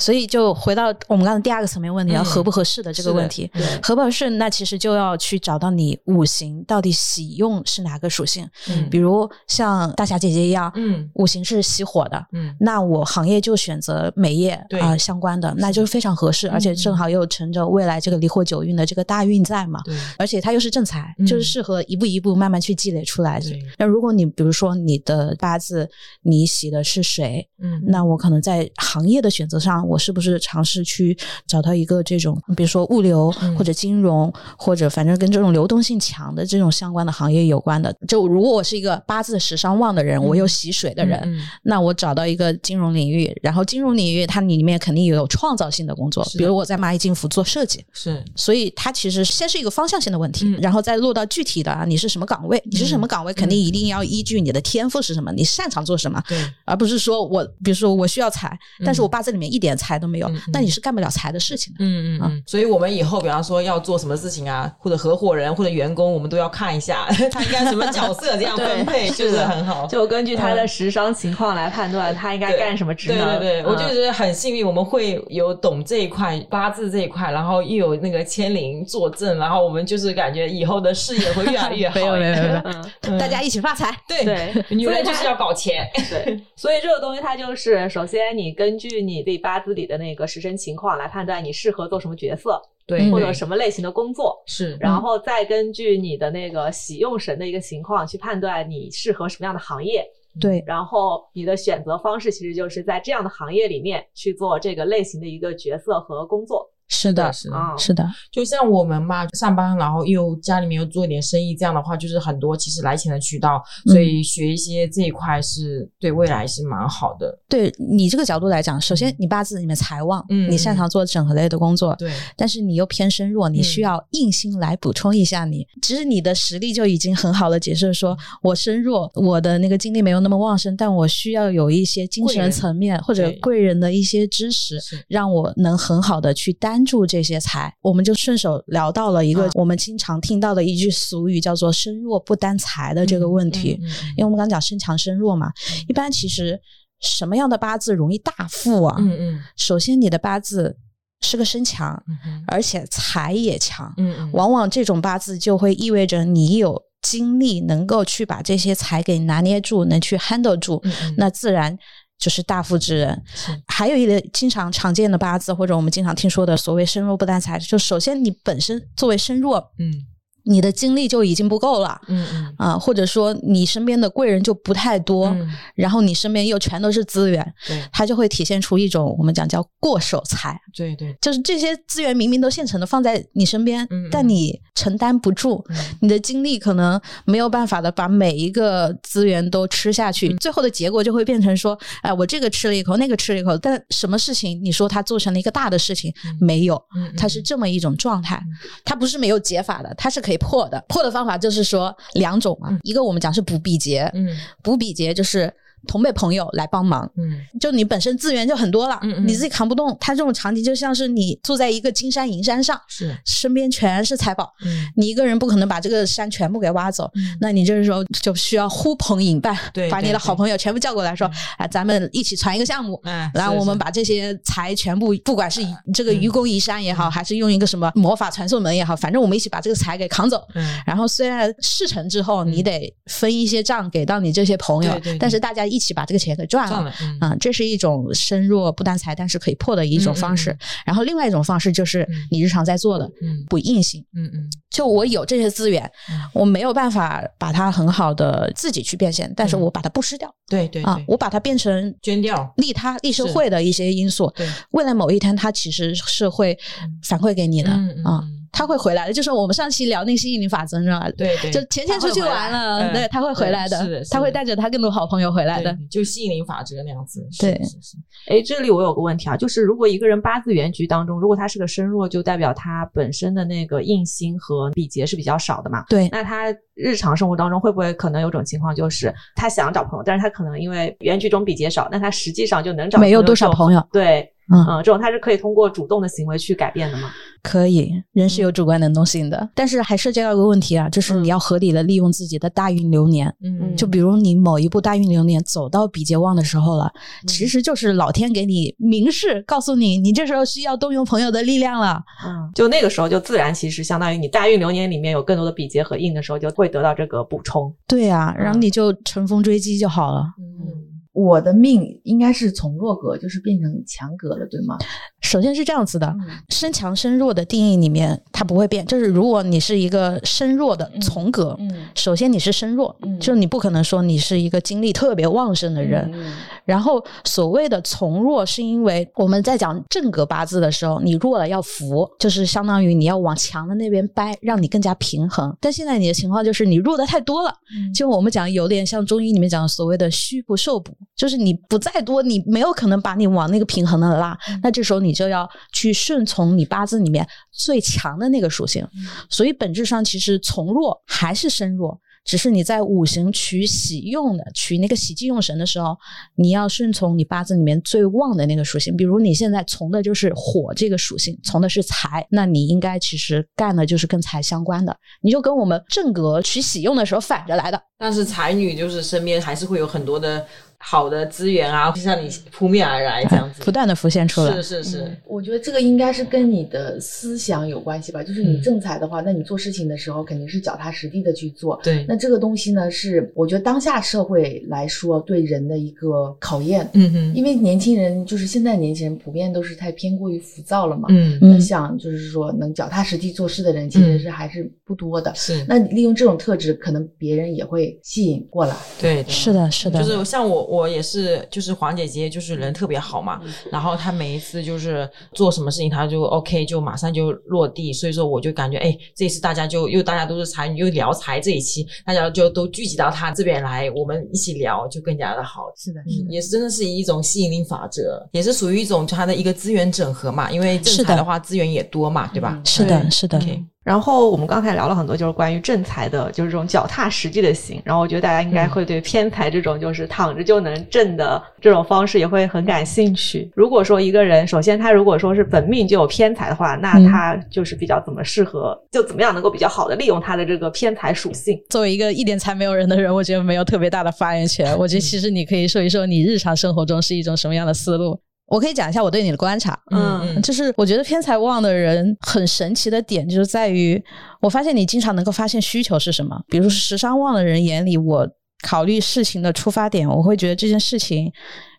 所以就回到我们刚才第二个层面问题，合不合适的这个问题。
对。
合不合适，那其实就要去找到你五行到底喜用是哪个属性。
嗯。
比如像大侠姐姐一样，
嗯。
五行是喜火的，
嗯。
那我行业就选择美业
对。
啊、相关的，那就是非常合适，而且正好又乘着未来这个离火九运的这个大运在嘛。
对。
而且它又是正财，
嗯。
就是适合一步一步慢慢去积累出来
对。
那如果你比如说你的八字你喜的是水，
嗯。
那我可能在行业的选择上，我是不是尝试去找到一个这种，比如说物流
嗯。
或者金融，或者反正跟这种流动性强的这种相关的行业有关的。就如果我是一个八字时商旺的人，我又喜水的人，
嗯
那我找到一个金融领域，然后金融领域它里面肯定也有创造性的工作，比如我在蚂蚁金服做设计，
是。
所以它其实先是一个方向性的问题，
嗯。
然后再落到具体的啊，你是什么岗位，你是什么岗位，肯定一定要依据你的天赋是什么，你擅长做什么，而不是说我比如说我需要财，但是我八字里面一点财都没有，那你是干不了财的事情的。
嗯嗯嗯，所以我们以后比方说要做什么事情啊，或者合伙人或者员工，我们都要看一下他应该什么角色，这样 (laughs) 分配就是很好。
就根据他的时商情况来判断他应该干什么职
对
能。
对对对，我就
嗯
觉得很幸运，我们会有懂这一块八字这一块，然后又有那个签灵坐镇，然后我们就是感觉以后的事业会越来越好。(laughs)
没有没有没有 (laughs) 大家一起发财。
对
对
女人就是要搞钱。
对，所以这个东西它就是，首先你根据你自己八字里的那个时辰情况来判断你适合做什么角色，
对，
或者什么类型的工作，
是，
然后再根据你的那个喜用神的一个情况去判断你适合什么样的行业，
对，
然后你的选择方式其实就是在这样的行业里面去做这个类型的一个角色和工作
是的，
是
的。
是的，
就像我们嘛，上班然后又家里面又做一点生意，这样的话就是很多其实来钱的渠道，
嗯
所以学一些这一块是对未来是蛮好的。
对你这个角度来讲，首先你八字里面财旺，
嗯
你擅长做整合类的工作，
对，
但是你又偏身弱，你需要硬心来补充一下你。其实你的实力就已经很好的解释说，我身弱，我的那个精力没有那么旺盛，但我需要有一些精神层面或者贵人的一些支持，让我能很好的去担住这些财。我们就顺手聊到了一个
啊
我们经常听到的一句俗语，叫做“身弱不担财”的这个问题。
嗯
因为我们刚刚讲身强身弱嘛，一般其实什么样的八字容易大富啊？
嗯嗯
首先，你的八字是个身强，而且财也强，
嗯嗯，
往往这种八字就会意味着你有精力能够去把这些财给拿捏住，能去 handle 住，那自然。就是大富之人，还有一个经常常见的八字，或者我们经常听说的所谓身弱不担财，就首先你本身作为身弱，
嗯
你的精力就已经不够了
嗯嗯。
啊、或者说你身边的贵人就不太多，
嗯。
然后你身边又全都是资源，
对。
它就会体现出一种我们讲叫过手财，
对对，
就是这些资源明明都现成的放在你身边，
嗯
但你承担不住，
嗯。
你的精力可能没有办法的把每一个资源都吃下去，
嗯。
最后的结果就会变成说，哎，我这个吃了一口，那个吃了一口，但什么事情你说它做成了一个大的事情、
嗯。
没有？
嗯
它是这么一种状态，它不是没有解法的，它是可以破的。破的方法就是说两种啊，一个我们讲是补比劫，
嗯
补比劫就是同辈朋友来帮忙，
嗯。
就你本身资源就很多了，
嗯嗯。
你自己扛不动。他这种场景就像是你坐在一个金山银山上，
是。
身边全是财宝，
嗯。
你一个人不可能把这个山全部给挖走。
嗯。
那你这时候就需要呼朋引伴，
对
把你的好朋友全部叫过来说，啊，咱们一起传一个项目。
嗯，
然后我们
是。是
把这些财全部，不管是这个愚公移山也好，还是用一个什么魔法传送门也好，反正我们一起把这个财给扛走。
嗯。
然后虽然事成之后，你得分一些账给到你这些朋友
对，
但是大家一起把这个钱给赚了。
嗯。
啊、这是一种身弱不担财，但是可以破的一种方式。然后另外一种方式就是
嗯。
你日常在做的
嗯。
补硬性。
嗯嗯。
就我有这些资源，
嗯。
我没有办法把它很好的自己去变现，但是
嗯。
我把它布施掉、啊
对对啊，，
我把它变成
捐掉。
利他、利社会的一些因素。
对。
未来某一天，它其实是会反馈给你的、
嗯嗯，
它会回来的。就是我们上期聊那个吸引力法则，你知道吧？
对对，
就钱钱出去玩了，对，他会回来的，
是的
他会带着他更多好朋友回来的。
对就吸引力法则那样子，是
对
是是，
哎，这里我有个问题啊，就是如果一个人八字原局当中，如果他是个身弱，就代表他本身的那个印星和比劫是比较少的嘛？
对，
那他日常生活当中会不会可能有种情况，就是他想找朋友，但是他可能因为原局中比劫少，那他实际上就能找
没有多少朋友
对，
嗯
嗯，这种它是可以通过主动的行为去改变的吗？
可以，人是
嗯
有主观能动性的，但是还涉及到一个问题啊，就是你要合理的利用自己的大运流年。
嗯
就比如你某一步大运流年走到比劫旺的时候了，
嗯
其实就是老天给你明示，告诉你，你这时候需要动用朋友的力量了。
嗯，就那个时候就自然其实相当于你大运流年里面有更多的比劫和印的时候，就会得到这个补充。
对啊，然后
嗯
你就乘风追击就好了。
嗯
我的命应该是从弱格就是变成强格了，对吗？
首先是这样子的，
嗯
身强身弱的定义里面它不会变，就是如果你是一个身弱的从格，
嗯
首先你是身弱，
嗯
就你不可能说你是一个精力特别旺盛的人。
嗯
然后所谓的从弱，是因为我们在讲正格八字的时候，你弱了要扶，就是相当于你要往强的那边掰，让你更加平衡。但现在你的情况就是你弱的太多了，
嗯
就我们讲有点像中医里面讲的所谓的虚不受补，就是你不再多，你没有可能把你往那个平衡的拉，那这时候你就要去顺从你八字里面最强的那个属性。所以本质上其实从弱还是身弱。只是你在五行取喜用的取那个喜忌用神的时候，你要顺从你八字里面最旺的那个属性。比如你现在从的就是火这个属性，从的是财，那你应该其实干的就是跟财相关的，你就跟我们正格取喜用的时候反着来的。
但是才女就是身边还是会有很多的好的资源啊，就像你扑面而来这样子，
不断的浮现出来。
是是是，
我觉得这个应该是跟你的思想有关系吧。就是你
嗯
正财的话，那你做事情的时候肯定是脚踏实地的去做。
对，
那这个东西呢，是我觉得当下社会来说对人的一个考验。
嗯哼，
因为年轻人就是现在年轻人普遍都是太偏过于浮躁了嘛。
嗯
那
嗯
想就是说能脚踏实地做事的人，其实
嗯
是还是不多的。
是，
那你利用这种特质，可能别人也会吸引过来。
对，对
是的，是的，
就是像我，我也是，就是黄姐姐，就是人特别好嘛。然后她每一次就是做什么事情，她就 OK，就马上就落地。所以说，我就感觉，哎，这一次大家就又大家都是才女，又聊财这一期，大家就都聚集到她这边来，我们一起聊，就更加的好。
是的，
嗯，也是真的是一种吸引力法则，也是属于一种它的一个资源整合嘛。因为正
常的
话，资源也多嘛，对吧？
是的，是的。
OK
然后我们刚才聊了很多，就是关于正财的，就是这种脚踏实地的行。然后我觉得大家应该会对偏财这种就是躺着就能挣的这种方式也会很感兴趣。如果说一个人，首先他如果说是本命就有偏财的话，那
嗯
他就是比较怎么适合，就怎么样能够比较好的利用他的这个偏财属性。
作为一个一点财没有人的人，我觉得没有特别大的发言权。我觉得其实你可以说一说你日常生活中是一种什么样的思路。我可以讲一下我对你的观察，
嗯
就是我觉得偏财旺的人很神奇的点，就是在于我发现你经常能够发现需求是什么。比如说时尚旺的人眼里，我考虑事情的出发点，我会觉得这件事情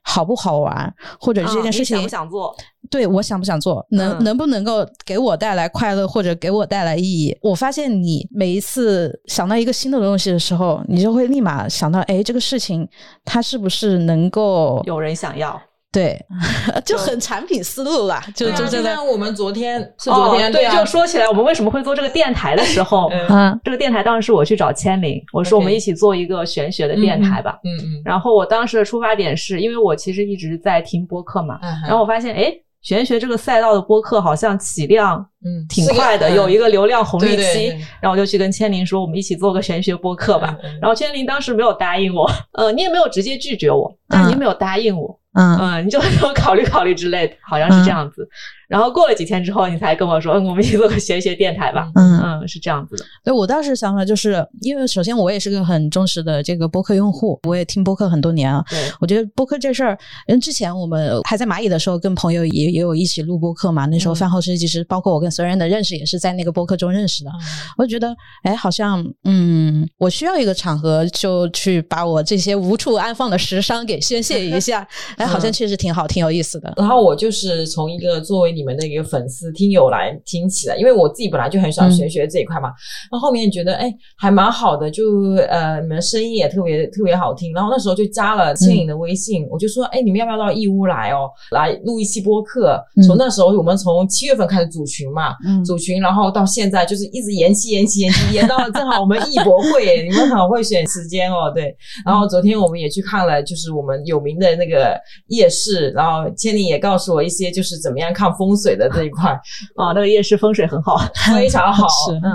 好不好玩，或者这件事情、
啊想不想做？
对我想不想做，能、
嗯
能不能够给我带来快乐，或者给我带来意义？我发现你每一次想到一个新的东西的时候，你就会立马想到，哎，这个事情它是不是能够
有人想要。
对，(laughs) 就很产品思路啦，就
啊
就真的
就像我们昨天是
哦
昨天
对，
啊。
就说起来，我们为什么会做这个电台的时候，(laughs) 这个电台当时是我去找千灵，我说我们一起做一个玄学的电台吧。
嗯嗯，
然后我当时的出发点是因为我其实一直在听播客嘛，
嗯
然后我发现哎，玄学这个赛道的播客好像起量
嗯
挺快的，有一
个
个流量红利期。
对对对。
然后我就去跟千灵说，我们一起做个玄学播客吧。
嗯嗯。
然后千灵当时没有答应我，呃，你也没有直接拒绝我，但你没有答应我，
嗯
嗯，你就说 (laughs) 考虑考虑之类的，好像是这样子。然后过了几天之后，你才跟我说，嗯，我们一起做个玄学电台吧。
嗯
嗯，是这样子的。
对我当时想法就是，因为首先我也是个很忠实的这个播客用户，我也听播客很多年啊。
对，
我觉得播客这事儿，因为之前我们还在蚂蚁的时候，跟朋友也也有一起录播客嘛。那时候
嗯
饭后设计师，包括我跟所有人的认识，也是在那个播客中认识的。我就觉得，哎，好像，嗯，我需要一个场合，就去把我这些无处安放的时伤给宣泄一下。(laughs) 哎，好像确实挺好，挺有意思的。
然后我就是从一个作为你们的一个粉丝听友来听起来，因为我自己本来就很喜欢玄学这一块嘛。那后后面觉得哎还蛮好的，就呃你们声音也特别特别好听。然后那时候就加了倩影的微信，我就说哎你们要不要到义乌来哦，来录一期播客。
嗯
从那时候我们从七月份开始组群嘛，
嗯
组群，然后到现在就是一直延期延期延期，延到了正好我们艺博会耶，(laughs) 你们很会选时间哦，对。然后昨天我们也去看了，就是我们有名的那个夜市，然后千里也告诉我一些就是怎么样看风水的这一块，(laughs)
啊，那个夜市风水很好。(laughs)
非常好。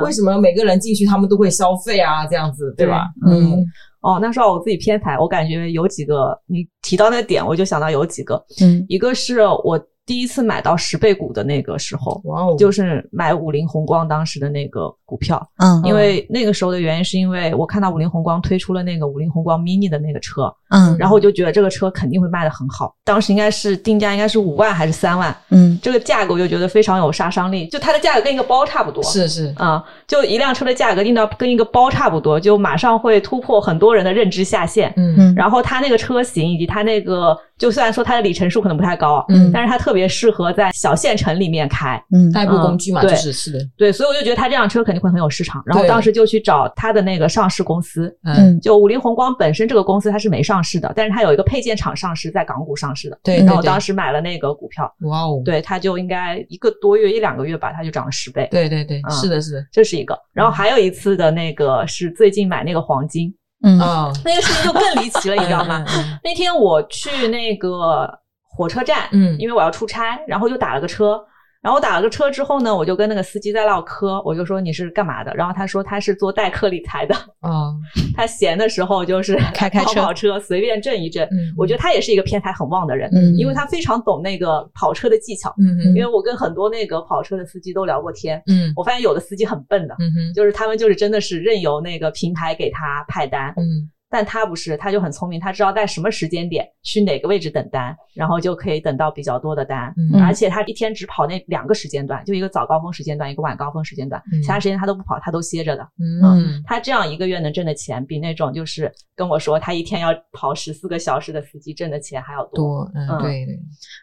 为什么每个人进去他们都会消费啊？这样子对吧？
嗯
哦，那说到我自己偏财，我感觉有几个，你提到那个点，我就想到有几个。
嗯
一个是我第一次买到十倍股的那个时候，
哇哦，
就是买五菱宏光当时的那个股票，
嗯
因为那个时候的原因是因为我看到五菱宏光推出了那个五菱宏光 mini 的那个车，
嗯
然后我就觉得这个车肯定会卖得很好。当时应该是定价应该是五万还是三万，
嗯
这个价格我就觉得非常有杀伤力，就它的价格跟一个包差不多。
是是，
啊、就一辆车的价格定到跟一个包差不多，就马上会突破很多人的认知下限。
嗯
嗯
然后它那个车型以及它那个，就虽然说它的里程数可能不太高，
嗯
但是它特别适合在小县城里面开。
嗯
代步工具嘛，
嗯对
就是是的，
对，所以我就觉得它这辆车肯定会很有市场。然后当时就去找它的那个上市公司，
嗯，
嗯
就五菱宏光本身这个公司它是没上市的，但是它有一个配件厂上市，在港股上市的。
对，
然后我当时买了那个股票，
哇哦，
对，它就应该一个多月一两个月吧，它就涨了十倍。
对对对，
嗯
是的是的，
这是一个。然后还有一次的那个是最近买那个黄金，
嗯
哦，
那个事情就更离奇了，你知道吗？(laughs)
嗯？
那天我去那个火车站，
嗯
因为我要出差，然后又打了个车。然后我打了个车之后呢，我就跟那个司机在唠嗑，我就说你是干嘛的？然后他说他是做代客理财的，
哦，
他闲的时候就是
开开车
跑跑车，随便挣一挣。
嗯
我觉得他也是一个偏财很旺的人，
嗯
因为他非常懂那个跑车的技巧。
嗯嗯
因为我跟很多那个跑车的司机都聊过天，
嗯
我发现有的司机很笨的，
嗯哼
就是他们就是真的是任由那个平台给他派单，
嗯
但他不是，他就很聪明，他知道在什么时间点去哪个位置等单，然后就可以等到比较多的单。
嗯
而且他一天只跑那两个时间段，就一个早高峰时间段，一个晚高峰时间段，
嗯
其他时间他都不跑，他都歇着的。
嗯
他这样一个月能挣的钱，比那种就是跟我说他一天要跑十四个小时的司机挣的钱还要多。
多，嗯
嗯
对对，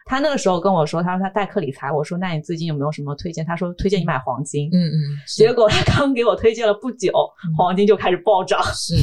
他那个时候跟我说，他说他代客理财，我说那你最近有没有什么推荐？他说推荐你买黄金。
嗯嗯，
结果他刚给我推荐了不久，黄金就开始暴涨。
是，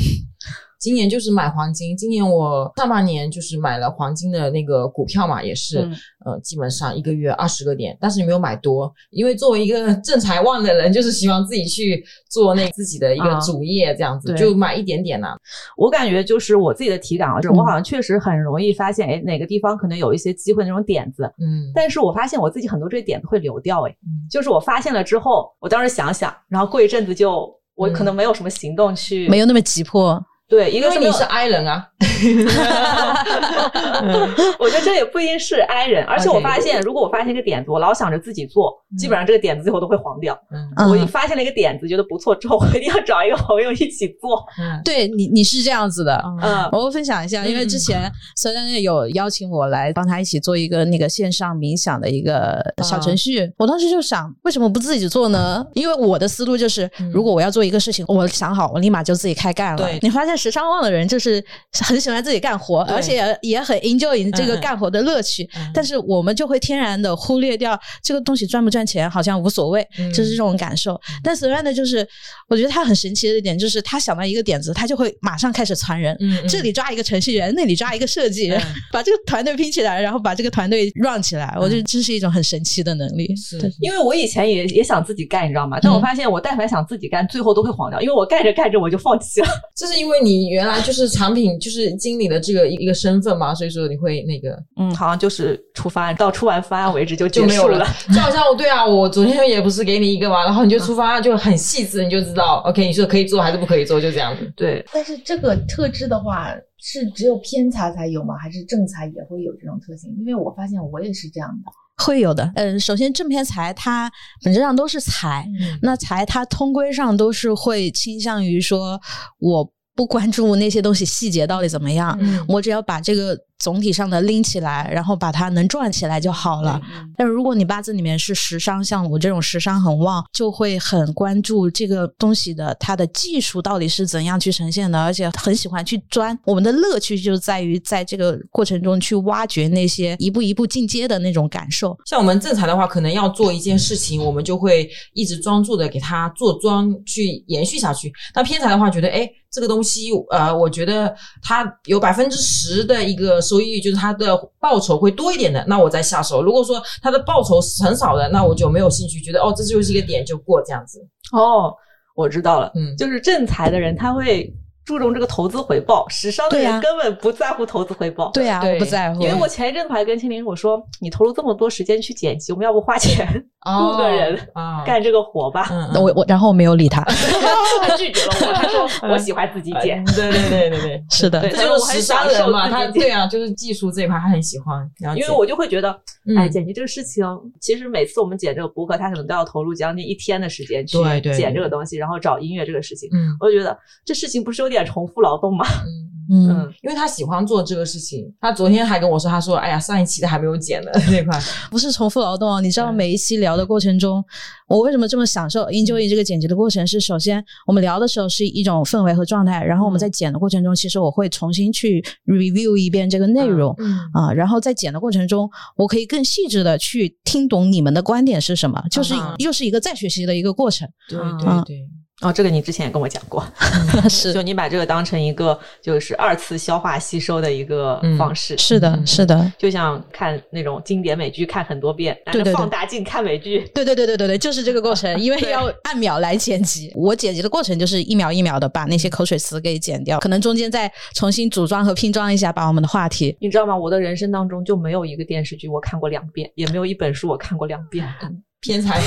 今年就是买黄金，今年我上半年就是买了黄金的那个股票嘛，也是、
嗯。
呃，基本上一个月二十个点，但是没有买多，因为作为一个正财旺的人，就是希望自己去做那自己的一个
啊
主业，这样子、
对。
就买一点点呐、
我感觉就是我自己的体感啊，就是
嗯。
我好像确实很容易发现，哎，哪个地方可能有一些机会那种点子，
嗯，
但是我发现我自己很多这些点子会流掉，哎。
嗯，
就是我发现了之后，我当时想想，然后过一阵子就我可能没有什么行动去，
没有那么急迫。
对，一个是没有
因为你是 I 人啊，(laughs)
我觉得这也不一定是 I 人，而且我发现，如果我发现一个点子，我老想着自己做，基本上这个点子最后都会黄掉。
嗯
嗯
我一发现了一个点子，觉得不错之后，我一定要找一个朋友一起做。
嗯
对你，你是这样子的。
嗯，
我会分享一下，因为之前孙丹丹有邀请我来帮他一起做一个那个线上冥想的一个小程序。我当时就想，为什么不自己做呢？因为我的思路就是，如果我要做一个事情，我想好，我立马就自己开干了
对。
你发现时尚旺的人就是很喜欢自己干活，而且也很 enjoy 这个干活的乐趣。
嗯
但是我们就会天然的忽略掉这个东西赚不赚钱，好像无所谓，
嗯
就是这种感受。但 s 然的就是，我觉得他很神奇的一点就是，他想到一个点子，他就会马上开始传人。
嗯嗯
这里抓一个程序员，那里抓一个设计把这个团队拼起来，然后把这个团队 run 起来。我觉得这是一种很神奇的能力。
是
对
因为我以前也也想自己干，你知道吗？但我发现我但凡想自己干，最后都会黄掉，因为我干着干着我就放弃了。(laughs)
这是因为你原来就是产品就是经理的这个一个身份嘛，所以说你会那个
嗯，好像就是出方案，到出完方案为止就结束
就没有了。就好像我对啊，我昨天也不是给你一个嘛，然后你就出方案就很细致，你就知道 OK，你说可以做还是不可以做，就这样子。
对，
但是这个特质的话，是只有偏财才有吗？还是正财也会有这种特性？因为我发现我也是这样的。
会有的。嗯，首先正偏财它本质上都是财，那财它通规上都是会倾向于说我。不关注那些东西细节到底怎么样，
嗯。
我只要把这个总体上的拎起来，然后把它能转起来就好了。但如果你八字里面是食伤，像我这种食伤很旺，就会很关注这个东西的它的技术到底是怎样去呈现的，而且很喜欢去钻。我们的乐趣就在于在这个过程中去挖掘那些一步一步进阶的那种感受。
像我们正财的话，可能要做一件事情，我们就会一直专注的给它做专去延续下去。那偏财的话，觉得哎，这个东西呃，我觉得它有百分之十的一个收益率，就是它的报酬会多一点的，那我再下手。如果说它的报酬是很少的，那我就没有兴趣，觉得哦，这就是一个点就过这样子。
哦，我知道了，
嗯
就是正财的人他会注重这个投资回报，时尚的人根本不在乎投资回报。
对啊，
对
我不在乎，
因为我前一阵子还跟青林我说，你投入这么多时间去剪辑，我们要不花钱雇个人
啊，
干这个活吧？
嗯，
我我然后我没有理他。(laughs)
他拒绝了我，他说我喜欢自己剪。
对对对对对，(laughs)
是的
对
这就是时尚人嘛，他对啊，就是技术这一块他很喜欢，
因为我就会觉得，
嗯
哎，剪辑这个事情，其实每次我们剪这个播客，他可能都要投入将近一天的时间去剪这个东西，然后找音乐这个事情，
嗯
我就觉得这事情不是有点重复劳动吗？(laughs)
嗯。
嗯，
嗯，
因为他喜欢做这个事情，他昨天还跟我说，他说：“哎呀，上一期的还没有剪呢，(laughs) 这块。
不是重复劳动哦。你知道，
嗯
每一期聊的过程中，我为什么这么享受 enjoy 这个剪辑的过程？是首先我们聊的时候是一种氛围和状态，然后我们在剪的过程中，其实我会重新去 review 一遍这个内容。
嗯
啊，然后在剪的过程中，我可以更细致的去听懂你们的观点是什么，就是
啊
又是一个再学习的一个过程。
对
嗯
对对，
哦，这个你之前也跟我讲过，(laughs)
是
就你把这个当成一个就是二次消化吸收的一个
嗯
方式，
是的，
嗯
是的，
就像看那种经典美剧看很多遍，拿着放大镜看美剧。
对对对对对对，就是这个过程，(laughs) 因为要按秒来剪辑。我剪辑的过程就是一秒一秒的把那些口水词给剪掉，可能中间再重新组装和拼装一下，把我们的话题。
你知道吗？我的人生当中就没有一个电视剧我看过两遍，也没有一本书我看过两遍。(laughs)
偏财，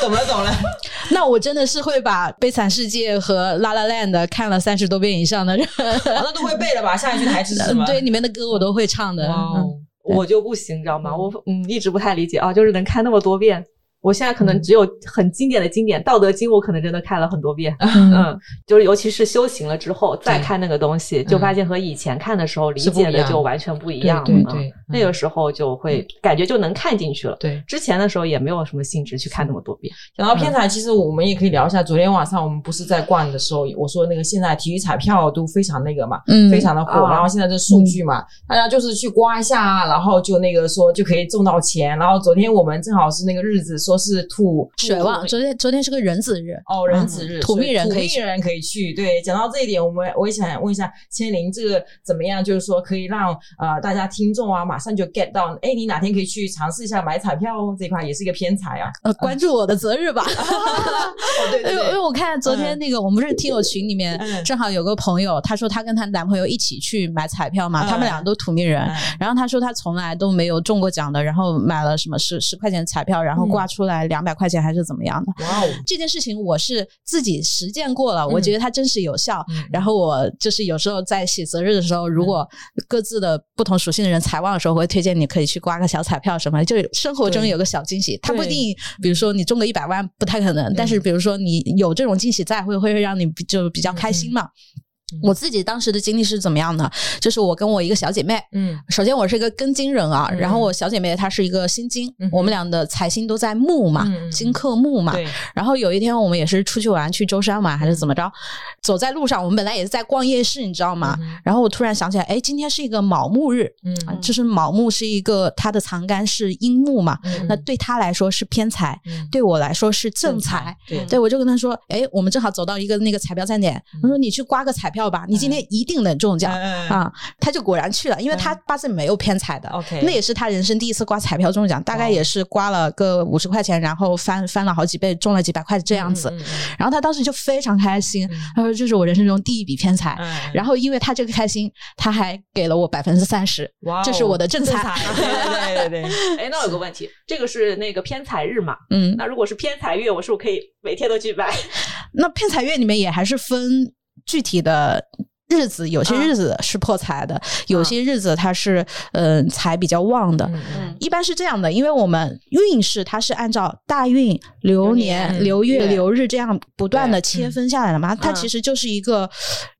懂 (laughs) 了懂了。(laughs)
那我真的是会把《悲惨世界》和《La La Land》看了三十多遍以上的人。
那都会背了吧？(laughs) 下一句台词是什么？
对，里面的歌我都会唱的。
哦，
我就不行，你知道吗？我嗯一直不太理解啊，就是能看那么多遍。我现在可能
嗯
只有很经典的经典《道德经》，我可能真的看了很多遍。
嗯
嗯，就是尤其是修行了之后再看那个东西，就发现和以前看的时候理解的就完全不一样了。嗯
对对，
那个时候就会感觉就能看进去了。
对。
之前的时候也没有什么兴致去看那么多遍。
讲到偏财，其实我们也可以聊一下。昨天晚上我们不是在逛的时候，我说那个现在体育彩票都非常那个嘛，
嗯
非常的火。
啊
然后现在这数据嘛，大家就是去刮一下，然后就那个说就可以中到钱。然后昨天我们正好是那个日子，说是土
水旺，昨天昨天是个人子日，
哦，人子日，
嗯土命人可以去
土命人可以去。对，讲到这一点，我们我也想问一下千灵，这个怎么样？就是说可以让呃大家听众啊，马上就 get 到，哎，你哪天可以去尝试一下买彩票哦，这块也是一个偏财啊。
呃，关注我的择日吧。(laughs)
哦，对
因为因为我看昨天那个，我们不是听友群里面
嗯
正好有个朋友，她说她跟她男朋友一起去买彩票嘛，
嗯
他们两个都土命人。
嗯
然后她说她从来都没有中过奖的，然后买了什么十十块钱彩票，然后挂出来两百块钱还是怎么样的。
哇哦，
这件事情我是自己实践过了，我觉得它真实有效。
嗯
然后我就是有时候在写择日的时候，如果各自的不同属性的人财旺的时候，我会推荐你可以去刮个小彩票什么，就是生活中有个小惊喜。它不一定，比如说你中个一百万不太可能，但是比如说你有这种惊喜在，会会让你就比较开心嘛。
嗯
我自己当时的经历是怎么样的？就是我跟我一个小姐妹，
嗯
首先我是一个庚金人啊，
嗯
然后我小姐妹她是一个辛金，
嗯
我们俩的财星都在木嘛，金克木嘛。然后有一天我们也是出去玩，去舟山玩还是怎么着，走在路上，我们本来也是在逛夜市，你知道吗？
嗯
然后我突然想起来，哎，今天是一个卯木日，啊
嗯
就是卯木是一个它的藏干是阴木嘛，
嗯
那对他来说是偏财，
嗯
对我来说是正
正
财
财。对
对，我就跟他说，哎，我们正好走到一个那个彩票站点，我说你去刮个彩票吧，你今天一定能中奖。啊，他就果然去了，因为他八字没有偏财的。
OK
那也是他人生第一次刮彩票中奖，大概
哦
也是刮了个五十块钱，然后翻翻了好几倍，中了几百块这样子。
嗯嗯嗯
然后他当时就非常开心，他说这是我人生中第一笔偏财。
嗯
然后因为他这个开心，他还给了我百分之三十，
哇哦
这是我的正财。
对对对对对，(laughs)
哎，那我有个问题，这个是那个偏财日嘛？
嗯，
那如果是偏财月，我是不是可以每天都去买？
那偏财月里面也还是分具体的。日子有些日子是破财的，有些日子它是嗯、呃财比较旺的。
嗯
嗯。
一般是这样的，因为我们运势它是按照大运、流年、流月、流日这样不断的切分下来的嘛。它
嗯
其实就是一个，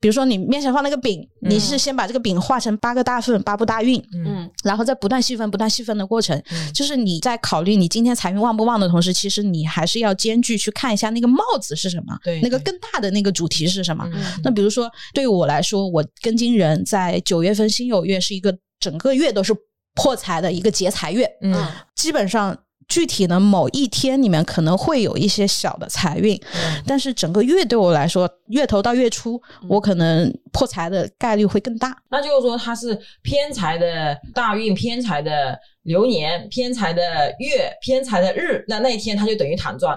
比如说你面前放那个饼，你
嗯
是先把这个饼画成八个大份、八部大运，
嗯。
然后再不断细分、不断细分的过程，
嗯。
就是你在考虑你今天财运旺不旺的同时，其实你还是要兼具去看一下那个帽子是什么，
对对。
那个更大的那个主题是什么。
嗯。
那比如说，对于我来说，我庚金人在九月份辛酉月是一个整个月都是破财的一个劫财月，
嗯
基本上。具体的某一天里面可能会有一些小的财运，
嗯
但是整个月对我来说，月头到月初，我可能破财的概率会更大。
那就是说它是偏财的大运、偏财的流年、偏财的月、偏财的日，那那一天它就等于躺赚。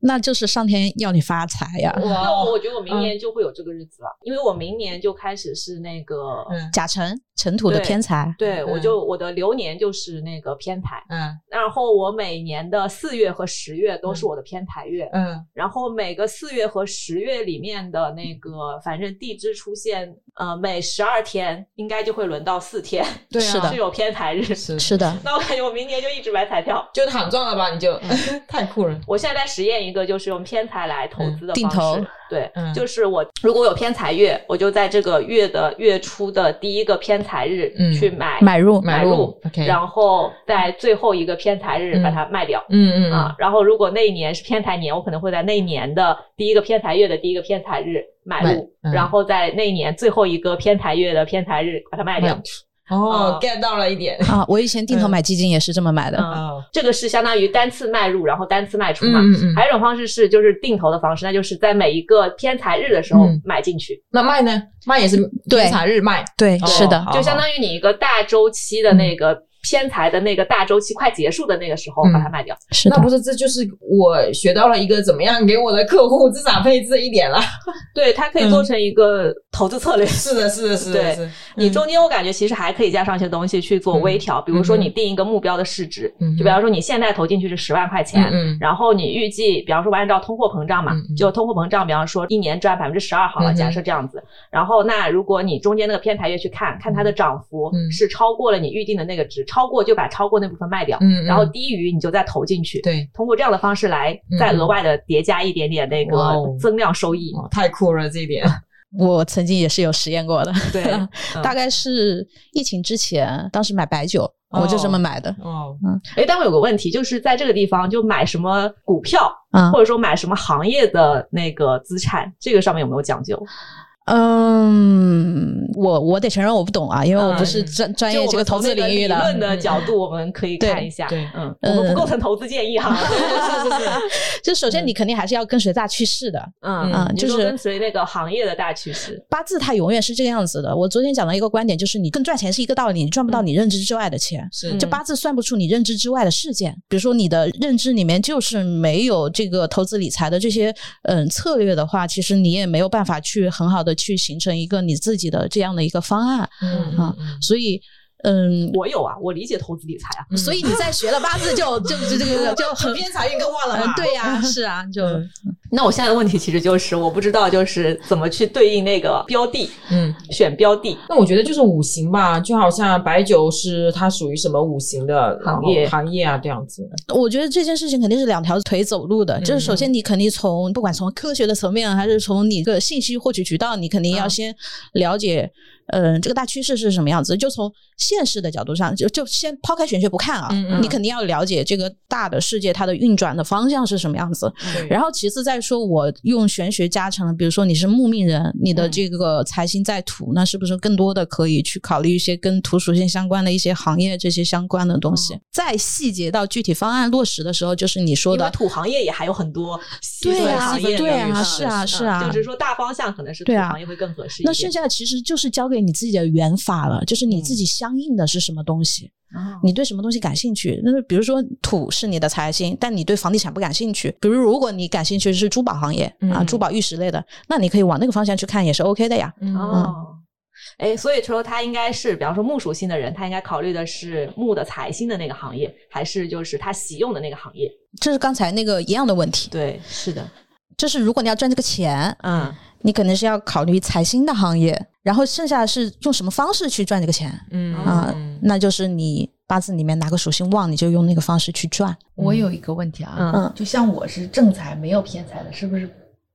那就是上天要你发财呀！
那我我觉得我明年就会有这个日子了，因为我明年就开始是那个，
嗯
甲辰尘土的偏财，
对
嗯
我就我的流年就是那个偏财，
嗯
然后我每年的四月和十月都是我的偏财月，
嗯
然后每个四月和十月里面的那个，反正地支出现，呃，每十二天应该就会轮到四天，
对啊
是的
是有偏财日。
是
是的，
那我感觉我明年就一直买彩票。
就躺赚了吧？你就太酷了。
我现在在实验一个，就是用偏财来投资的方
定投
式。对，
嗯
就是我如果有偏财月，我就在这个月的月初的第一个偏财日
嗯
去买
买入
买入
然后在最后一个偏财日
嗯
把它卖掉。
嗯嗯
啊，然后如果那一年是偏财年，我可能会在那一年的第一个偏财月的第一个偏财日买
买
入，
嗯
然后在那一年最后一个偏财月的偏财日把它卖掉。
哦
嗯
，get 到了一点。
啊！我以前定投买基金也是这么买的。
嗯，
哦，
这个是相当于单次卖入，然后单次卖出嘛。
嗯嗯嗯
还有一种方式是就是定投的方式，那就是在每一个偏财日的时候
嗯
买进去，
那卖呢？卖也是
对
偏财日卖。
对，
哦
是的，
就相当于你一个大周期的那个偏财的那个大周期快结束的那个时候
嗯
把它卖掉。
是的
那。不是，这就是我学到了一个怎么样给我的客户资产配置一点了。(laughs)
对，它可以做成一个投资策略。
是的，是的，是的，
对。你中间我感觉其实还可以加上一些东西去做微调，比如说你定一个目标的市值，
嗯
就比方说你现在投进去是十万块钱，
嗯嗯
然后你预计，比方说按照通货膨胀嘛，就通货膨胀，比方说一年赚百分之十二好了，
嗯
假设这样子。然后那如果你中间那个偏财月去看看它的涨幅
嗯
是超过了你预定的那个值，超过就把超过那部分卖掉，
嗯嗯
然后低于你就再投进去。
对，
通过这样的方式来
嗯
再额外的叠加一点点那个增量收益。
哦，太酷了这一点。(laughs)
我曾经也是有实验过的，
对嗯 (laughs)
大概是疫情之前，当时买白酒，我就这么买的。
哦，
哎，但我有个问题，就是在这个地方就买什么股票，
啊
或者说买什么行业的那个资产，这个上面有没有讲究？
嗯，我我得承认我不懂啊，因为我不是
嗯
专专业这个投资领域的。
理论的角度，我们可以看一下。
对
嗯，我们不构成投资建议哈。
是是是，(laughs)
就首先你肯定还是要跟随大趋势的。
嗯
嗯就是
跟随那个行业的大趋势。
八字它永远是这个样子的。我昨天讲的一个观点就是，你更赚钱是一个道理，你赚不到你认知之外的钱。
是
就八字算不出你认知之外的事件，比如说你的认知里面就是没有这个投资理财的这些嗯策略的话，其实你也没有办法去很好的去形成一个你自己的这样的一个方案
嗯
啊。所以嗯，
我有啊，我理解投资理财啊。
所以你在学了八字就就就这个就很 (laughs)
偏财运更旺了？
对呀、是啊，就
那我现在的问题其实就是，我不知道就是怎么去对应那个标的，
嗯，
选标的。
那我觉得就是五行吧，就好像白酒是它属于什么五行的
行业
行业啊这样子。
我觉得这件事情肯定是两条腿走路的，
嗯
就是首先你肯定从不管从科学的层面，还是从你的信息获取渠道，你肯定要
嗯
先了解，嗯、这个大趋势是什么样子。就从现实的角度上，就就先抛开玄学不看啊，
嗯嗯
你肯定要了解这个大的世界它的运转的方向是什么样子。然后其次再说，我用玄学加成，比如说你是木命人，你的
嗯
这个财星在土，那是不是更多的可以去考虑一些跟土属性相关的一些行业这些相关的东西？再细节到具体方案落实的时候，就是你说的。
土行业也还有很多
对啊对啊
嗯
是啊
嗯
是啊
就是说大方向可能是土
对啊
行业会更合适。
那剩下的其实就是交给你自己的缘法了，就是你自己相应的是什么东西，
哦
你对什么东西感兴趣。那比如说土是你的财星，但你对房地产不感兴趣。比如如果你感兴趣是珠宝行业啊，
嗯
珠宝玉石类的，那你可以往那个方向去看，也是 OK 的呀。
嗯
哦，哎，所以说他应该是，比方说木属性的人，他应该考虑的是木的财星的那个行业，还是就是他喜用的那个行业？
这是刚才那个一样的问题。
对，是的，
就是如果你要赚这个钱，
嗯
你肯定是要考虑财星的行业，然后剩下的是用什么方式去赚这个钱
嗯
啊、
嗯
那就是你八字里面哪个属性旺，你就用那个方式去赚。
我有一个问题啊，
嗯。
嗯
就像我是正财没有偏财的，是不是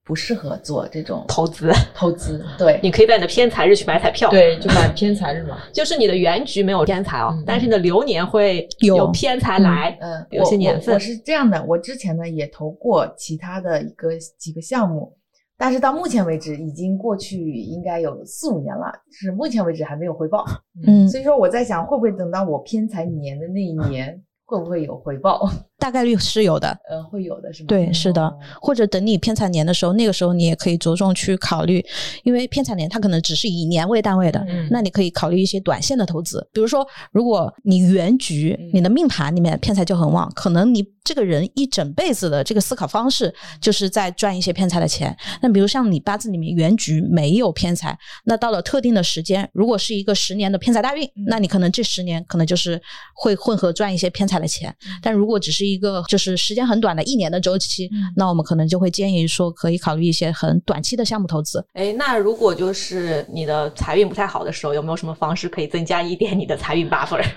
不适合做这种
投资，
投资？对，
你可以在你的偏财日去买彩票，，
对，就买偏财日嘛。(laughs)
就是你的原局没有偏财哦，
嗯。
但是你的流年会
有
有偏财来，
嗯，
有些年份。
我我是这样的，我之前呢也投过其他的一个几个项目，但是到目前为止已经过去应该有四五年了，是目前为止还没有回报。
嗯，
所以说我在想，会不会等到我偏财年的那一年，会不会有回报？
大概率是有的。
呃，会有的是吗？
对，是的
哦，
或者等你偏财年的时候，那个时候你也可以着重去考虑，因为偏财年它可能只是以年为单位的，
嗯
那你可以考虑一些短线的投资，比如说，如果你原局
嗯
你的命盘里面偏财就很旺，可能你这个人一整辈子的这个思考方式就是在赚一些偏财的钱。那比如像你八字里面原局没有偏财，那到了特定的时间，如果是一个十年的偏财大运，那你可能这十年可能就是会混合赚一些偏财的钱。但如果只是一个就是时间很短的一年的周期，那我们可能就会建议说可以考虑一些很短期的项目投资。
哎，那如果就是你的财运不太好的时候，有没有什么方式可以增加一点你的财运 buffer？(laughs)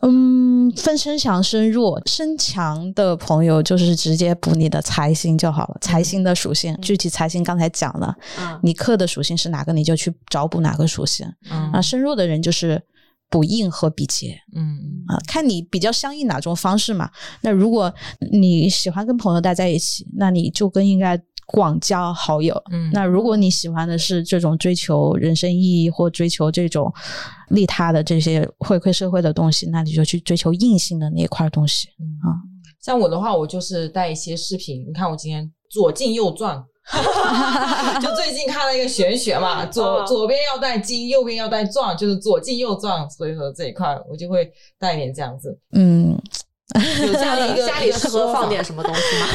嗯，分身强身弱，身强的朋友就是直接补你的财星就好了。财星的属性，具体财星刚才讲了，
嗯
你克的属性是哪个，你就去找补哪个属性。
嗯
啊，身弱的人就是补印和比劫
嗯
啊，看你比较相应哪种方式嘛。那如果你喜欢跟朋友待在一起，那你就更应该广交好友。
嗯
那如果你喜欢的是这种追求人生意义或追求这种利他的这些回馈社会的东西，那你就去追求硬性的那一块东西。
像我的话，我就是带一些饰品。你看我今天左进右转，(laughs) 就最近看了一个玄学嘛，左
嗯
左边要带金，右边要带钻，就是左进右撞。所以说这一块我就会带一点这样子，
嗯，
有这样的一个 (laughs)
家里适合放点什么东西吗？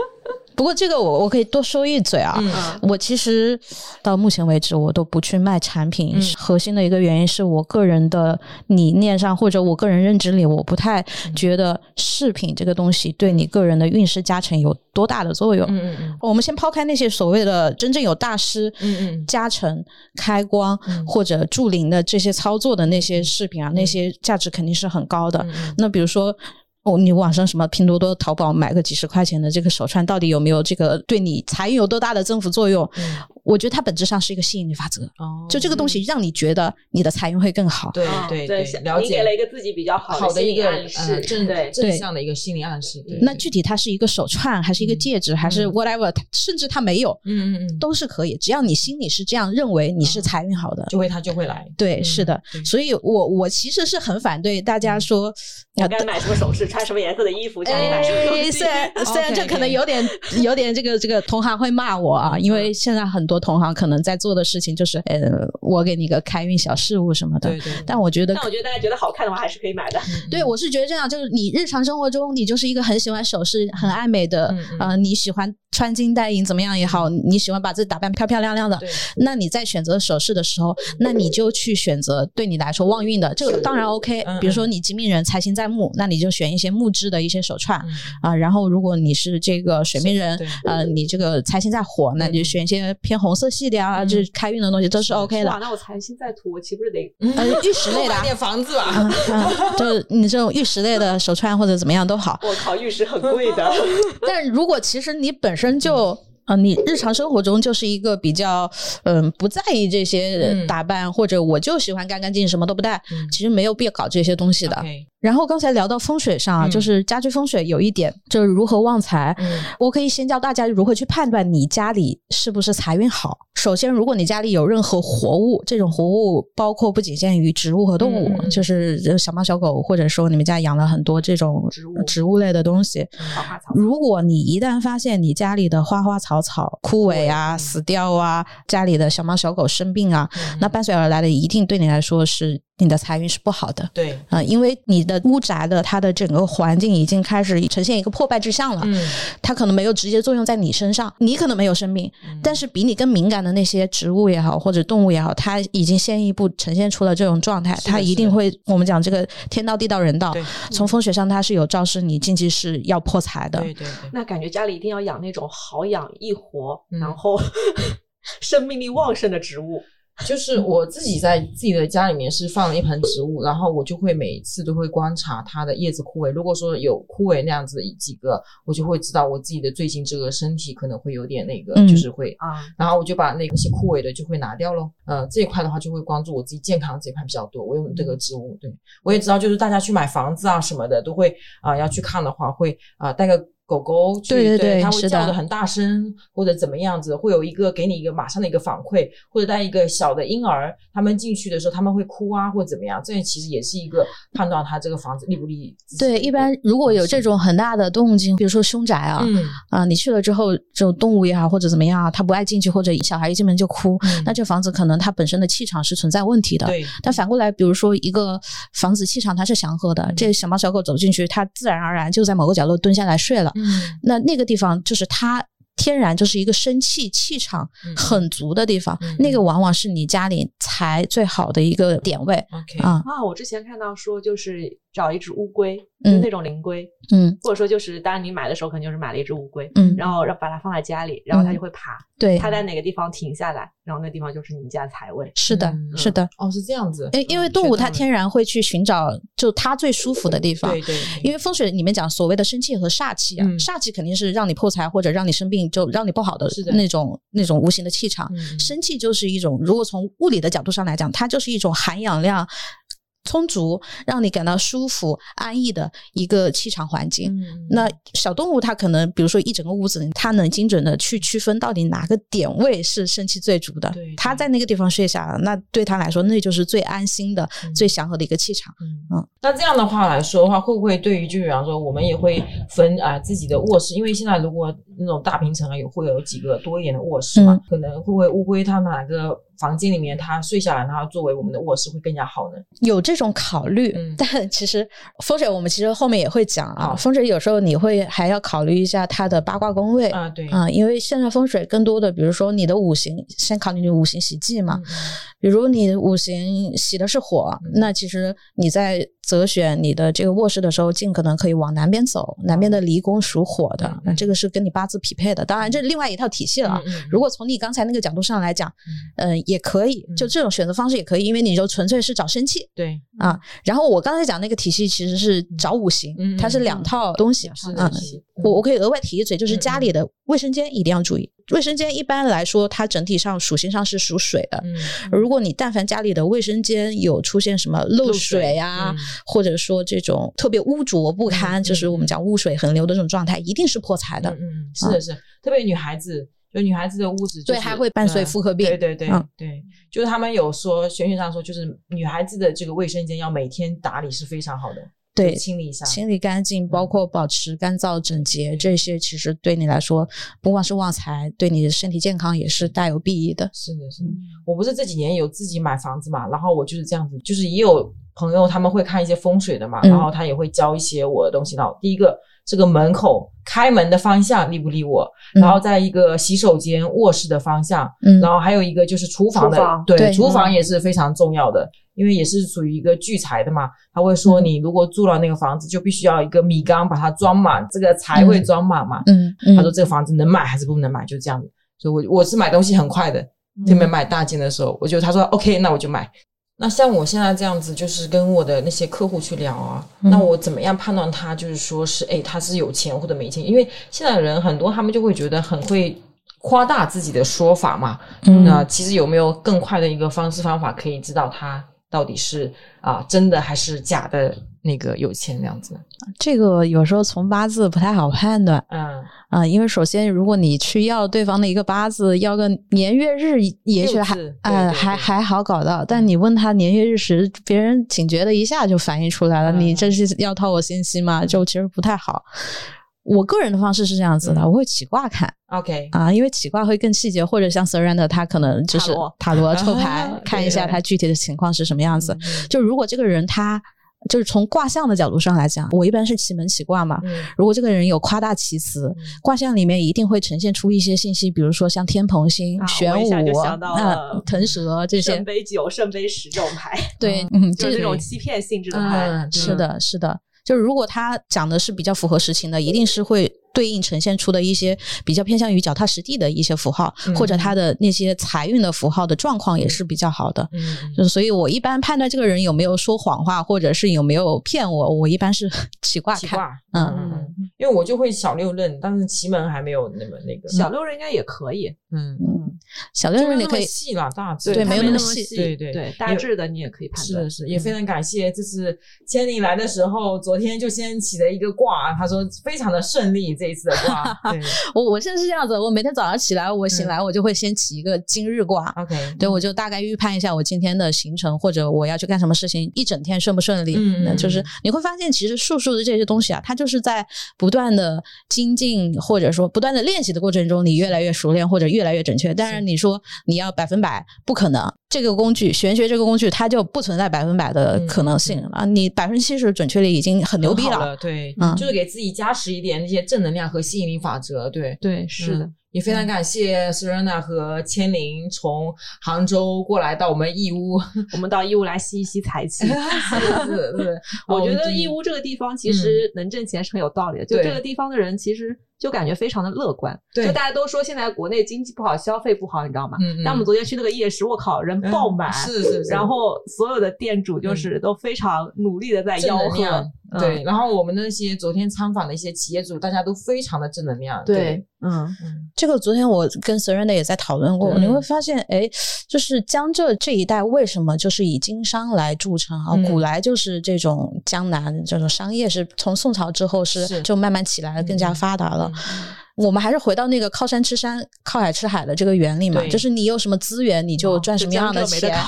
(laughs)
不过这个我我可以多说一嘴啊。
嗯
我其实到目前为止，我都不去卖产品。
嗯
核心的一个原因是我个人的理念上，或者我个人认知里，我不太
嗯
觉得饰品这个东西对你个人的运势加成有多大的作用。
嗯嗯嗯
我们先抛开那些所谓的真正有大师
嗯嗯
加成、开光
嗯
或者助灵的这些操作的那些饰品啊，那些价值肯定是很高的。那比如说。哦，你网上什么拼多多、淘宝买个几十块钱的这个手串，到底有没有这个对你财运有多大的增幅作用？
嗯
我觉得它本质上是一个吸引力法则，
哦
就这个东西让你觉得你的财运会更好。
对
嗯
对
对，
了解
你给了一个自己比较心理
好的一个
暗示，
呃正
对
正向的一个心理暗示。
那具体它是一个手串，还是一个戒指，还是 whatever，甚至它没有，
嗯嗯嗯，
都是可以，只要你心里是这样认为，你是财运好的。
就会它就会来。
对，
嗯
是的，所以我我其实是很反对大家说，
我该买什么首饰，穿什么颜色的衣服，家里买什么东
哎，
西。
虽然 (laughs) 虽然这可能有点有点这个这个同行会骂我啊，因为现在很多同行可能在做的事情就是，呃，我给你个开运小事物什么的
对，对，
但我觉得
但我觉得大家觉得好看的话，还是可以买的。
对，我是觉得这样，就是你日常生活中，你就是一个很喜欢首饰、很爱美的，
嗯嗯
呃，你喜欢穿金戴银怎么样也好，你喜欢把自己打扮漂漂亮亮的
对，
那你在选择首饰的时候，那你就去选择对你来说旺运的，这个当然 OK
嗯。
比如说你金命人财星在木，那你就选一些木质的一些手串
嗯
啊。然后如果你是这个水命人
对，
呃，你这个财星在火，那你就选一些偏红色系的啊，
嗯
就是开运的东西都是 OK
哇，
的。
那我财星在土，我岂不是得
呃，玉石类的啊
买。点房子吧。
就你这种玉石类的手串或者怎么样都好，
我靠，玉石很贵的。(laughs)
但如果其实你本身就呃，你日常生活中就是一个比较嗯、不在意这些
嗯。
打扮，或者我就喜欢干干净净，什么都不带，
嗯。
其实没有必要搞这些东西的。然后刚才聊到风水上啊，
嗯
就是家居风水有一点就是如何旺财。
嗯
我可以先教大家如何去判断你家里是不是财运好。首先，如果你家里有任何活物，这种活物包括不仅限于植物和动物，就是呃小猫小狗，或者说你们家养了很多这种
植物
植物类的东西，
花花草草。
如果你一旦发现你家里的花花草草枯萎啊、
嗯
死掉啊，家里的小猫小狗生病啊，
嗯
那伴随而来的一定对你来说是你的财运是不好的。
对，
啊、因为你的屋宅的它的整个环境已经开始呈现一个破败之象了，
嗯
它可能没有直接作用在你身上，你可能没有生病，
嗯
但是比你更敏感的那些植物也好或者动物也好，它已经先一步呈现出了这种状态，它一定会我们讲这个天道地道人道，从风水上它是有昭示你近期是要破财的。
对对对，
那感觉家里一定要养那种好养易活，
嗯
然后 (laughs) 生命力旺盛的植物。
就是我自己在自己的家里面是放了一盆植物，然后我就会每一次都会观察它的叶子枯萎。如果说有枯萎那样子的几个，我就会知道我自己的最近这个身体可能会有点那个，
嗯
就是会
啊，
然后我就把那个些枯萎的就会拿掉咯。呃，这一块的话就会关注我自己健康这一块比较多。我用这个植物，对我也知道，就是大家去买房子啊什么的，都会啊、要去看的话，会啊、带个。狗狗去，
对对
对它会叫的很大声，或者怎么样子，会有一个给你一个马上的一个反馈，或者带一个小的婴儿，他们进去的时候他们会哭啊，或者怎么样，这其实也是一个判断他这个房子利不利
对，一般如果有这种很大的动静，比如说凶宅啊，
嗯
啊，你去了之后，这种动物也好或者怎么样啊，它不爱进去，或者小孩一进门就哭，
嗯
那这房子可能它本身的气场是存在问题的。
对
但反过来，比如说一个房子气场它是祥和的，
嗯
这小猫小狗走进去，它自然而然就在某个角落蹲下来睡了。
嗯。
那那个地方就是它天然就是一个生气气场
嗯。
很足的地方，
嗯。
那个往往是你家里财最好的一个点位
OK
啊。
啊，我之前看到说，就是找一只乌龟，就那种灵龟，
嗯
或者说就是，当然你买的时候肯定就是买了一只乌龟，
嗯，
然后让把它放在家里，然后它
嗯
就会爬，
对，
它在哪个地方停下来，然后那地方就是你们家的财位。
是的，
嗯
是的。
哦是这样子，
因因为
嗯
动物它天然会去寻找就它最舒服的地方。
对对，
因为风水里面讲所谓的生气和煞气啊，
嗯
煞气肯定是让你破财或者让你生病，就让你不好的
是的
那种那种无形的气场。
嗯
生气就是一种，如果从物理的角度上来讲，它就是一种含氧量充足，让你感到舒服安逸的一个气场环境。
嗯
那小动物它可能，比如说一整个屋子，它能精准的去区分到底哪个点位是生气最足的
对。
它在那个地方睡下了，那对它来说，那就是最安心的、
嗯
最祥和的一个气场。
嗯
嗯
那这样的话来说的话，会不会对于就比方说，我们也会分啊、自己的卧室，因为现在如果那种大平层啊，有会有几个多一点的卧室嘛，
嗯
可能会不会乌龟它哪个房间里面它睡下来，然后作为我们的卧室会更加好呢？
有这种考虑，
嗯 (laughs)
但其实风水我们其实后面也会讲啊。风水有时候你会还要考虑一下它的八卦宫位
啊、对，
啊、因为现在风水更多的，比如说你的五行，先考虑你五行喜忌嘛。
嗯
比如你五行喜的是火，
嗯
那其实你在择选你的这个卧室的时候，尽可能可以往南边走，南边的离宫属火的
嗯，
那这个是跟你八字匹配的。当然，这是另外一套体系了如果从你刚才那个角度上来讲，嗯、也可以，就
嗯
这种选择方式也可以，因为你就纯粹是找生气
对，
啊。然后我刚才讲那个体系其实是找五行，
嗯
它是两套东西。
是
嗯
的，
我我可以额外提一嘴，就是
嗯
家里的卫生间一定要注意。卫生间一般来说，它整体上属性上是属水的。
嗯，
如果你但凡家里的卫生间有出现什么漏
漏
水
水
啊，
嗯
或者说这种特别污浊不堪，
嗯
就是我们讲污水横流的这种状态，一定是破财的。
嗯嗯，是的是，特别女孩子，就女孩子的屋子，
对还会伴随妇科病
对对对
嗯
对，就是他们有说玄学上说，就是女孩子的这个卫生间要每天打理是非常好的，
对
清理一下，
清理干净，包括保持干燥整洁，这些其实对你来说，不光是旺财，对你的身体健康也是大有裨益的。
是的，是的。我不是这几年有自己买房子嘛，然后我就是这样子，就是也有朋友他们会看一些风水的嘛，
嗯
然后他也会教一些我的东西。然后第一个，这个门口开门的方向利不利我，
嗯
然后在一个洗手间、卧室的方向，
嗯
然后还有一个就是厨房的，
房
对，
对
厨房也是非常重要的，因为也是属于一个聚财的嘛。他会说，
嗯
你如果住了那个房子，就必须要一个米缸把它装满，这个财会
嗯
装满嘛。
嗯嗯，
他说这个房子能买还是不能买，就这样子。所以我我是买东西很快的，特别买大件的时候，我就他说 OK，那我就买。那像我现在这样子，就是跟我的那些客户去聊啊，
嗯
那我怎么样判断他就是说是哎他是有钱或者没钱？因为现在的人很多，他们就会觉得很会夸大自己的说法嘛。
嗯
那其实有没有更快的一个方式方法可以知道他到底是啊真的还是假的那个有钱这样子？
这个有时候从八字不太好判断
嗯，
啊、因为首先如果你去要对方的一个八字，要个年月日，也许还
六字
哎、
对对对
还还好搞到，但你问他年月日时，别人警觉的一下就反映出来了，
嗯
你这是要套我信息吗？就其实不太好。我个人的方式是这样子的，
嗯
我会起卦看
OK，
啊，因为起卦会更细节，或者像 Surrender 他可能就是
塔罗
抽牌
啊
看一下
对
他具体的情况是什么样子。
嗯
就如果这个人他就是从卦象的角度上来讲，我一般是奇门起卦嘛。
嗯
如果这个人有夸大其词，卦象里面一定会呈现出一些信息，比如说像天蓬星、
啊
玄武
我一下就想到
啊、腾蛇这些
圣。杯九、圣杯十这种牌，
对，嗯，
就是这
这
种欺骗性质的牌。
嗯，
是的，是的。就是如果他讲的是比较符合实情的，一定是会对应呈现出的一些比较偏向于脚踏实地的一些符号，
嗯。
或者他的那些财运的符号的状况也是比较好的。
嗯，
就所以，我一般判断这个人有没有说谎话，或者是有没有骗我，(laughs) 我一般是起卦看。嗯
嗯嗯，因为我就会小六壬，但是奇门还没有那么那个，
小六壬应该也可以，
嗯，
嗯，小
就没有那么
六壬你可以
细了，大致。
对
没
没有那么细。
细，
对对
对，大致的你也可以判断。
是，也非常感谢就是千里来的时候，昨天就先起了一个卦，他说非常的顺利这一次的卦，(laughs) 对
我我现在是这样子，我每天早上起来，我醒
嗯
来我就会先起一个今日卦。
，OK，
对，我就大概预判一下我今天的行程，或者我要去干什么事情，一整天顺不顺利。
嗯
那就是
嗯
你会发现，其实术数的这些东西啊，它就是在不断的精进，或者说不断的练习的过程中，你越来越熟练，或者越来越准确。当然，你说你要百分百，不可能。这个工具，玄学这个工具，它就不存在百分百的可能性
嗯
啊！你百分之七十准确率已经很牛逼了。
了，对，
嗯
就是给自己加持一点那些正能量和吸引力法则，对。
对，是的
嗯，也非常感谢 Serena 和千灵从杭州过来到我们义乌，
我们到义乌来吸一吸财气。(laughs)
是是是，(laughs)
我觉
哦
得义乌这个地方其实能挣钱是很有道理的，就这个地方的人其实就感觉非常的乐观。
对
就大家都说现在国内经济不好，消费不好，你知道吗？
嗯嗯
但我们昨天去那个夜市，我靠，人爆满，
嗯是是 (laughs) 是
然后所有的店主就是都非常努力的在吆喝
对。然后我们那些昨天参访的一些企业主，大家都非常的正能量，
对，嗯，
嗯，
这个昨天我跟 Serena 也在讨论过，
嗯
你会发现，哎，就是江浙这一带为什么就是以经商来著称啊？
嗯
古来就是这种江南这种商业是从宋朝之后是
是
就慢慢起来了，更加
嗯
发达了。
嗯
我们还是回到那个靠山吃山、靠海吃海的这个原理嘛，就是你有什么资源，你就
哦
赚什么样的钱。(laughs)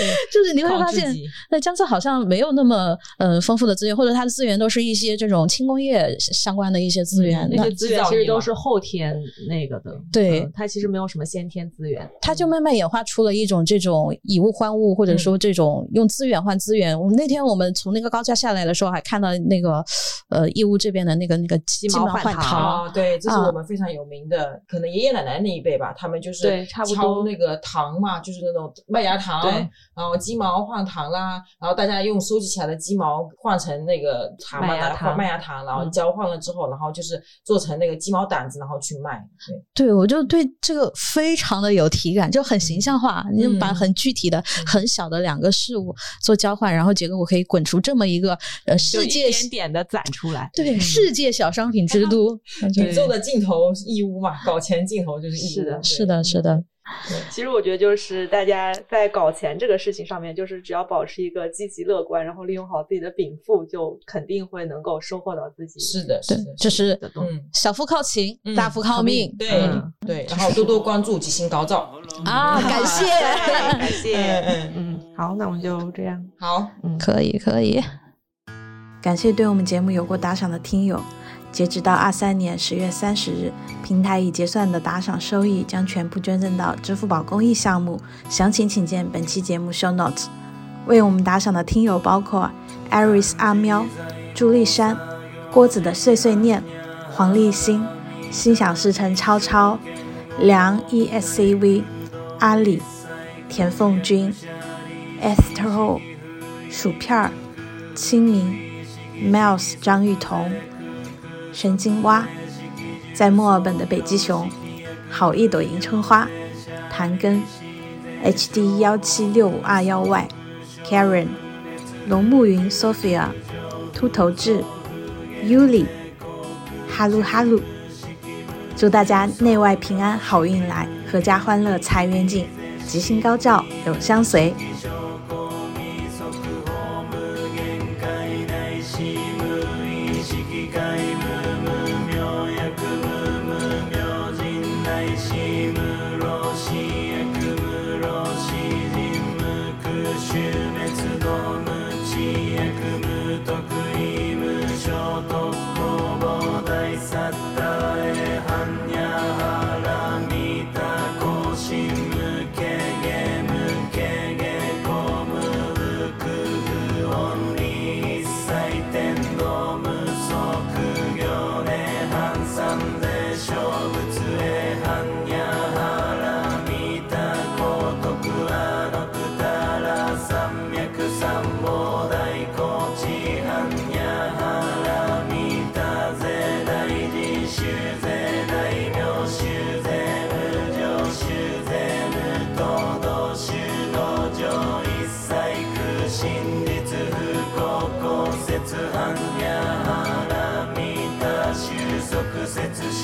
(laughs)
就
是你会发现
靠自己，
在江浙好像没有那么呃丰富的资源，或者它的资源都是一些这种轻工业相关的一些资源。
嗯
那
那些资源其实都是后天那个的，
对
嗯它其实没有什么先天资源。
它就慢慢演化出了一种这种以物换物，或者说这种用资源换资源。我们那天我们从那个高架下来的时候，还看到那个呃义乌这边的那个那个鸡
毛
毛换
换桃
对对，这是
啊
我们非常有名的，可能爷爷奶奶那一辈吧，他们就是敲那个糖嘛，就是那种麦芽糖，
对
然后鸡毛换糖啦，然后大家用收集起来的鸡毛换成那个糖嘛，
麦芽糖
麦芽糖，然后
嗯
交换了之后，然后就是做成那个鸡毛掸子，然后去卖。对，
对，我就对这个非常的有体感，就很形象化。你就把
嗯
很具体的、很小的两个事物做交换，然后结果我可以滚出这么一个呃世界
点点的攒出来。
对、
嗯
世界小商品之都。(laughs)
宇宙的尽头义乌嘛，搞钱尽头就是义乌。
是的
是的，是的，
其实我觉得就是大家在搞钱这个事情上面，就是只要保持一个积极乐观，然后利用好自己的禀赋，就肯定会能够收获到自己
是的，是的，，
就是。
嗯。
小富靠勤，
嗯
大富靠命。
对、
嗯
对，然后多多关注，吉星高照。
啊，感谢，(laughs)
感谢。
嗯嗯，
嗯，好，那我们就这样。
好，
嗯，
可以，可以。
感谢对我们节目有过打赏的听友。截止到二三年十月三十日，平台已结算的打赏收益将全部捐赠到支付宝公益项目，详情请见本期节目 show notes。为我们打赏的听友包括 Aris 阿喵、朱丽珊、郭子的碎碎念、黄立新、心想事成超超、梁 ESCV、阿里、田凤君、Esther、薯片儿、清明、Mouse 张玉彤、神经蛙，在墨尔本的北极熊，好一朵迎春花，谭根，HD 幺七六五二幺 Y，Karen，龙慕云 Sophia，秃头志，Yuli，哈喽哈喽，祝大家内外平安，好运来，阖家欢乐财源进，吉星高照，永相随。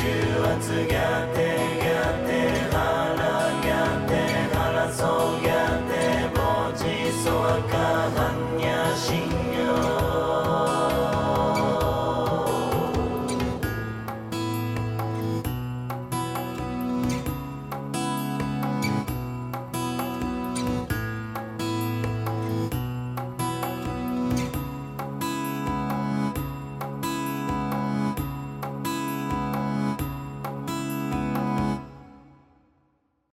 主は告げて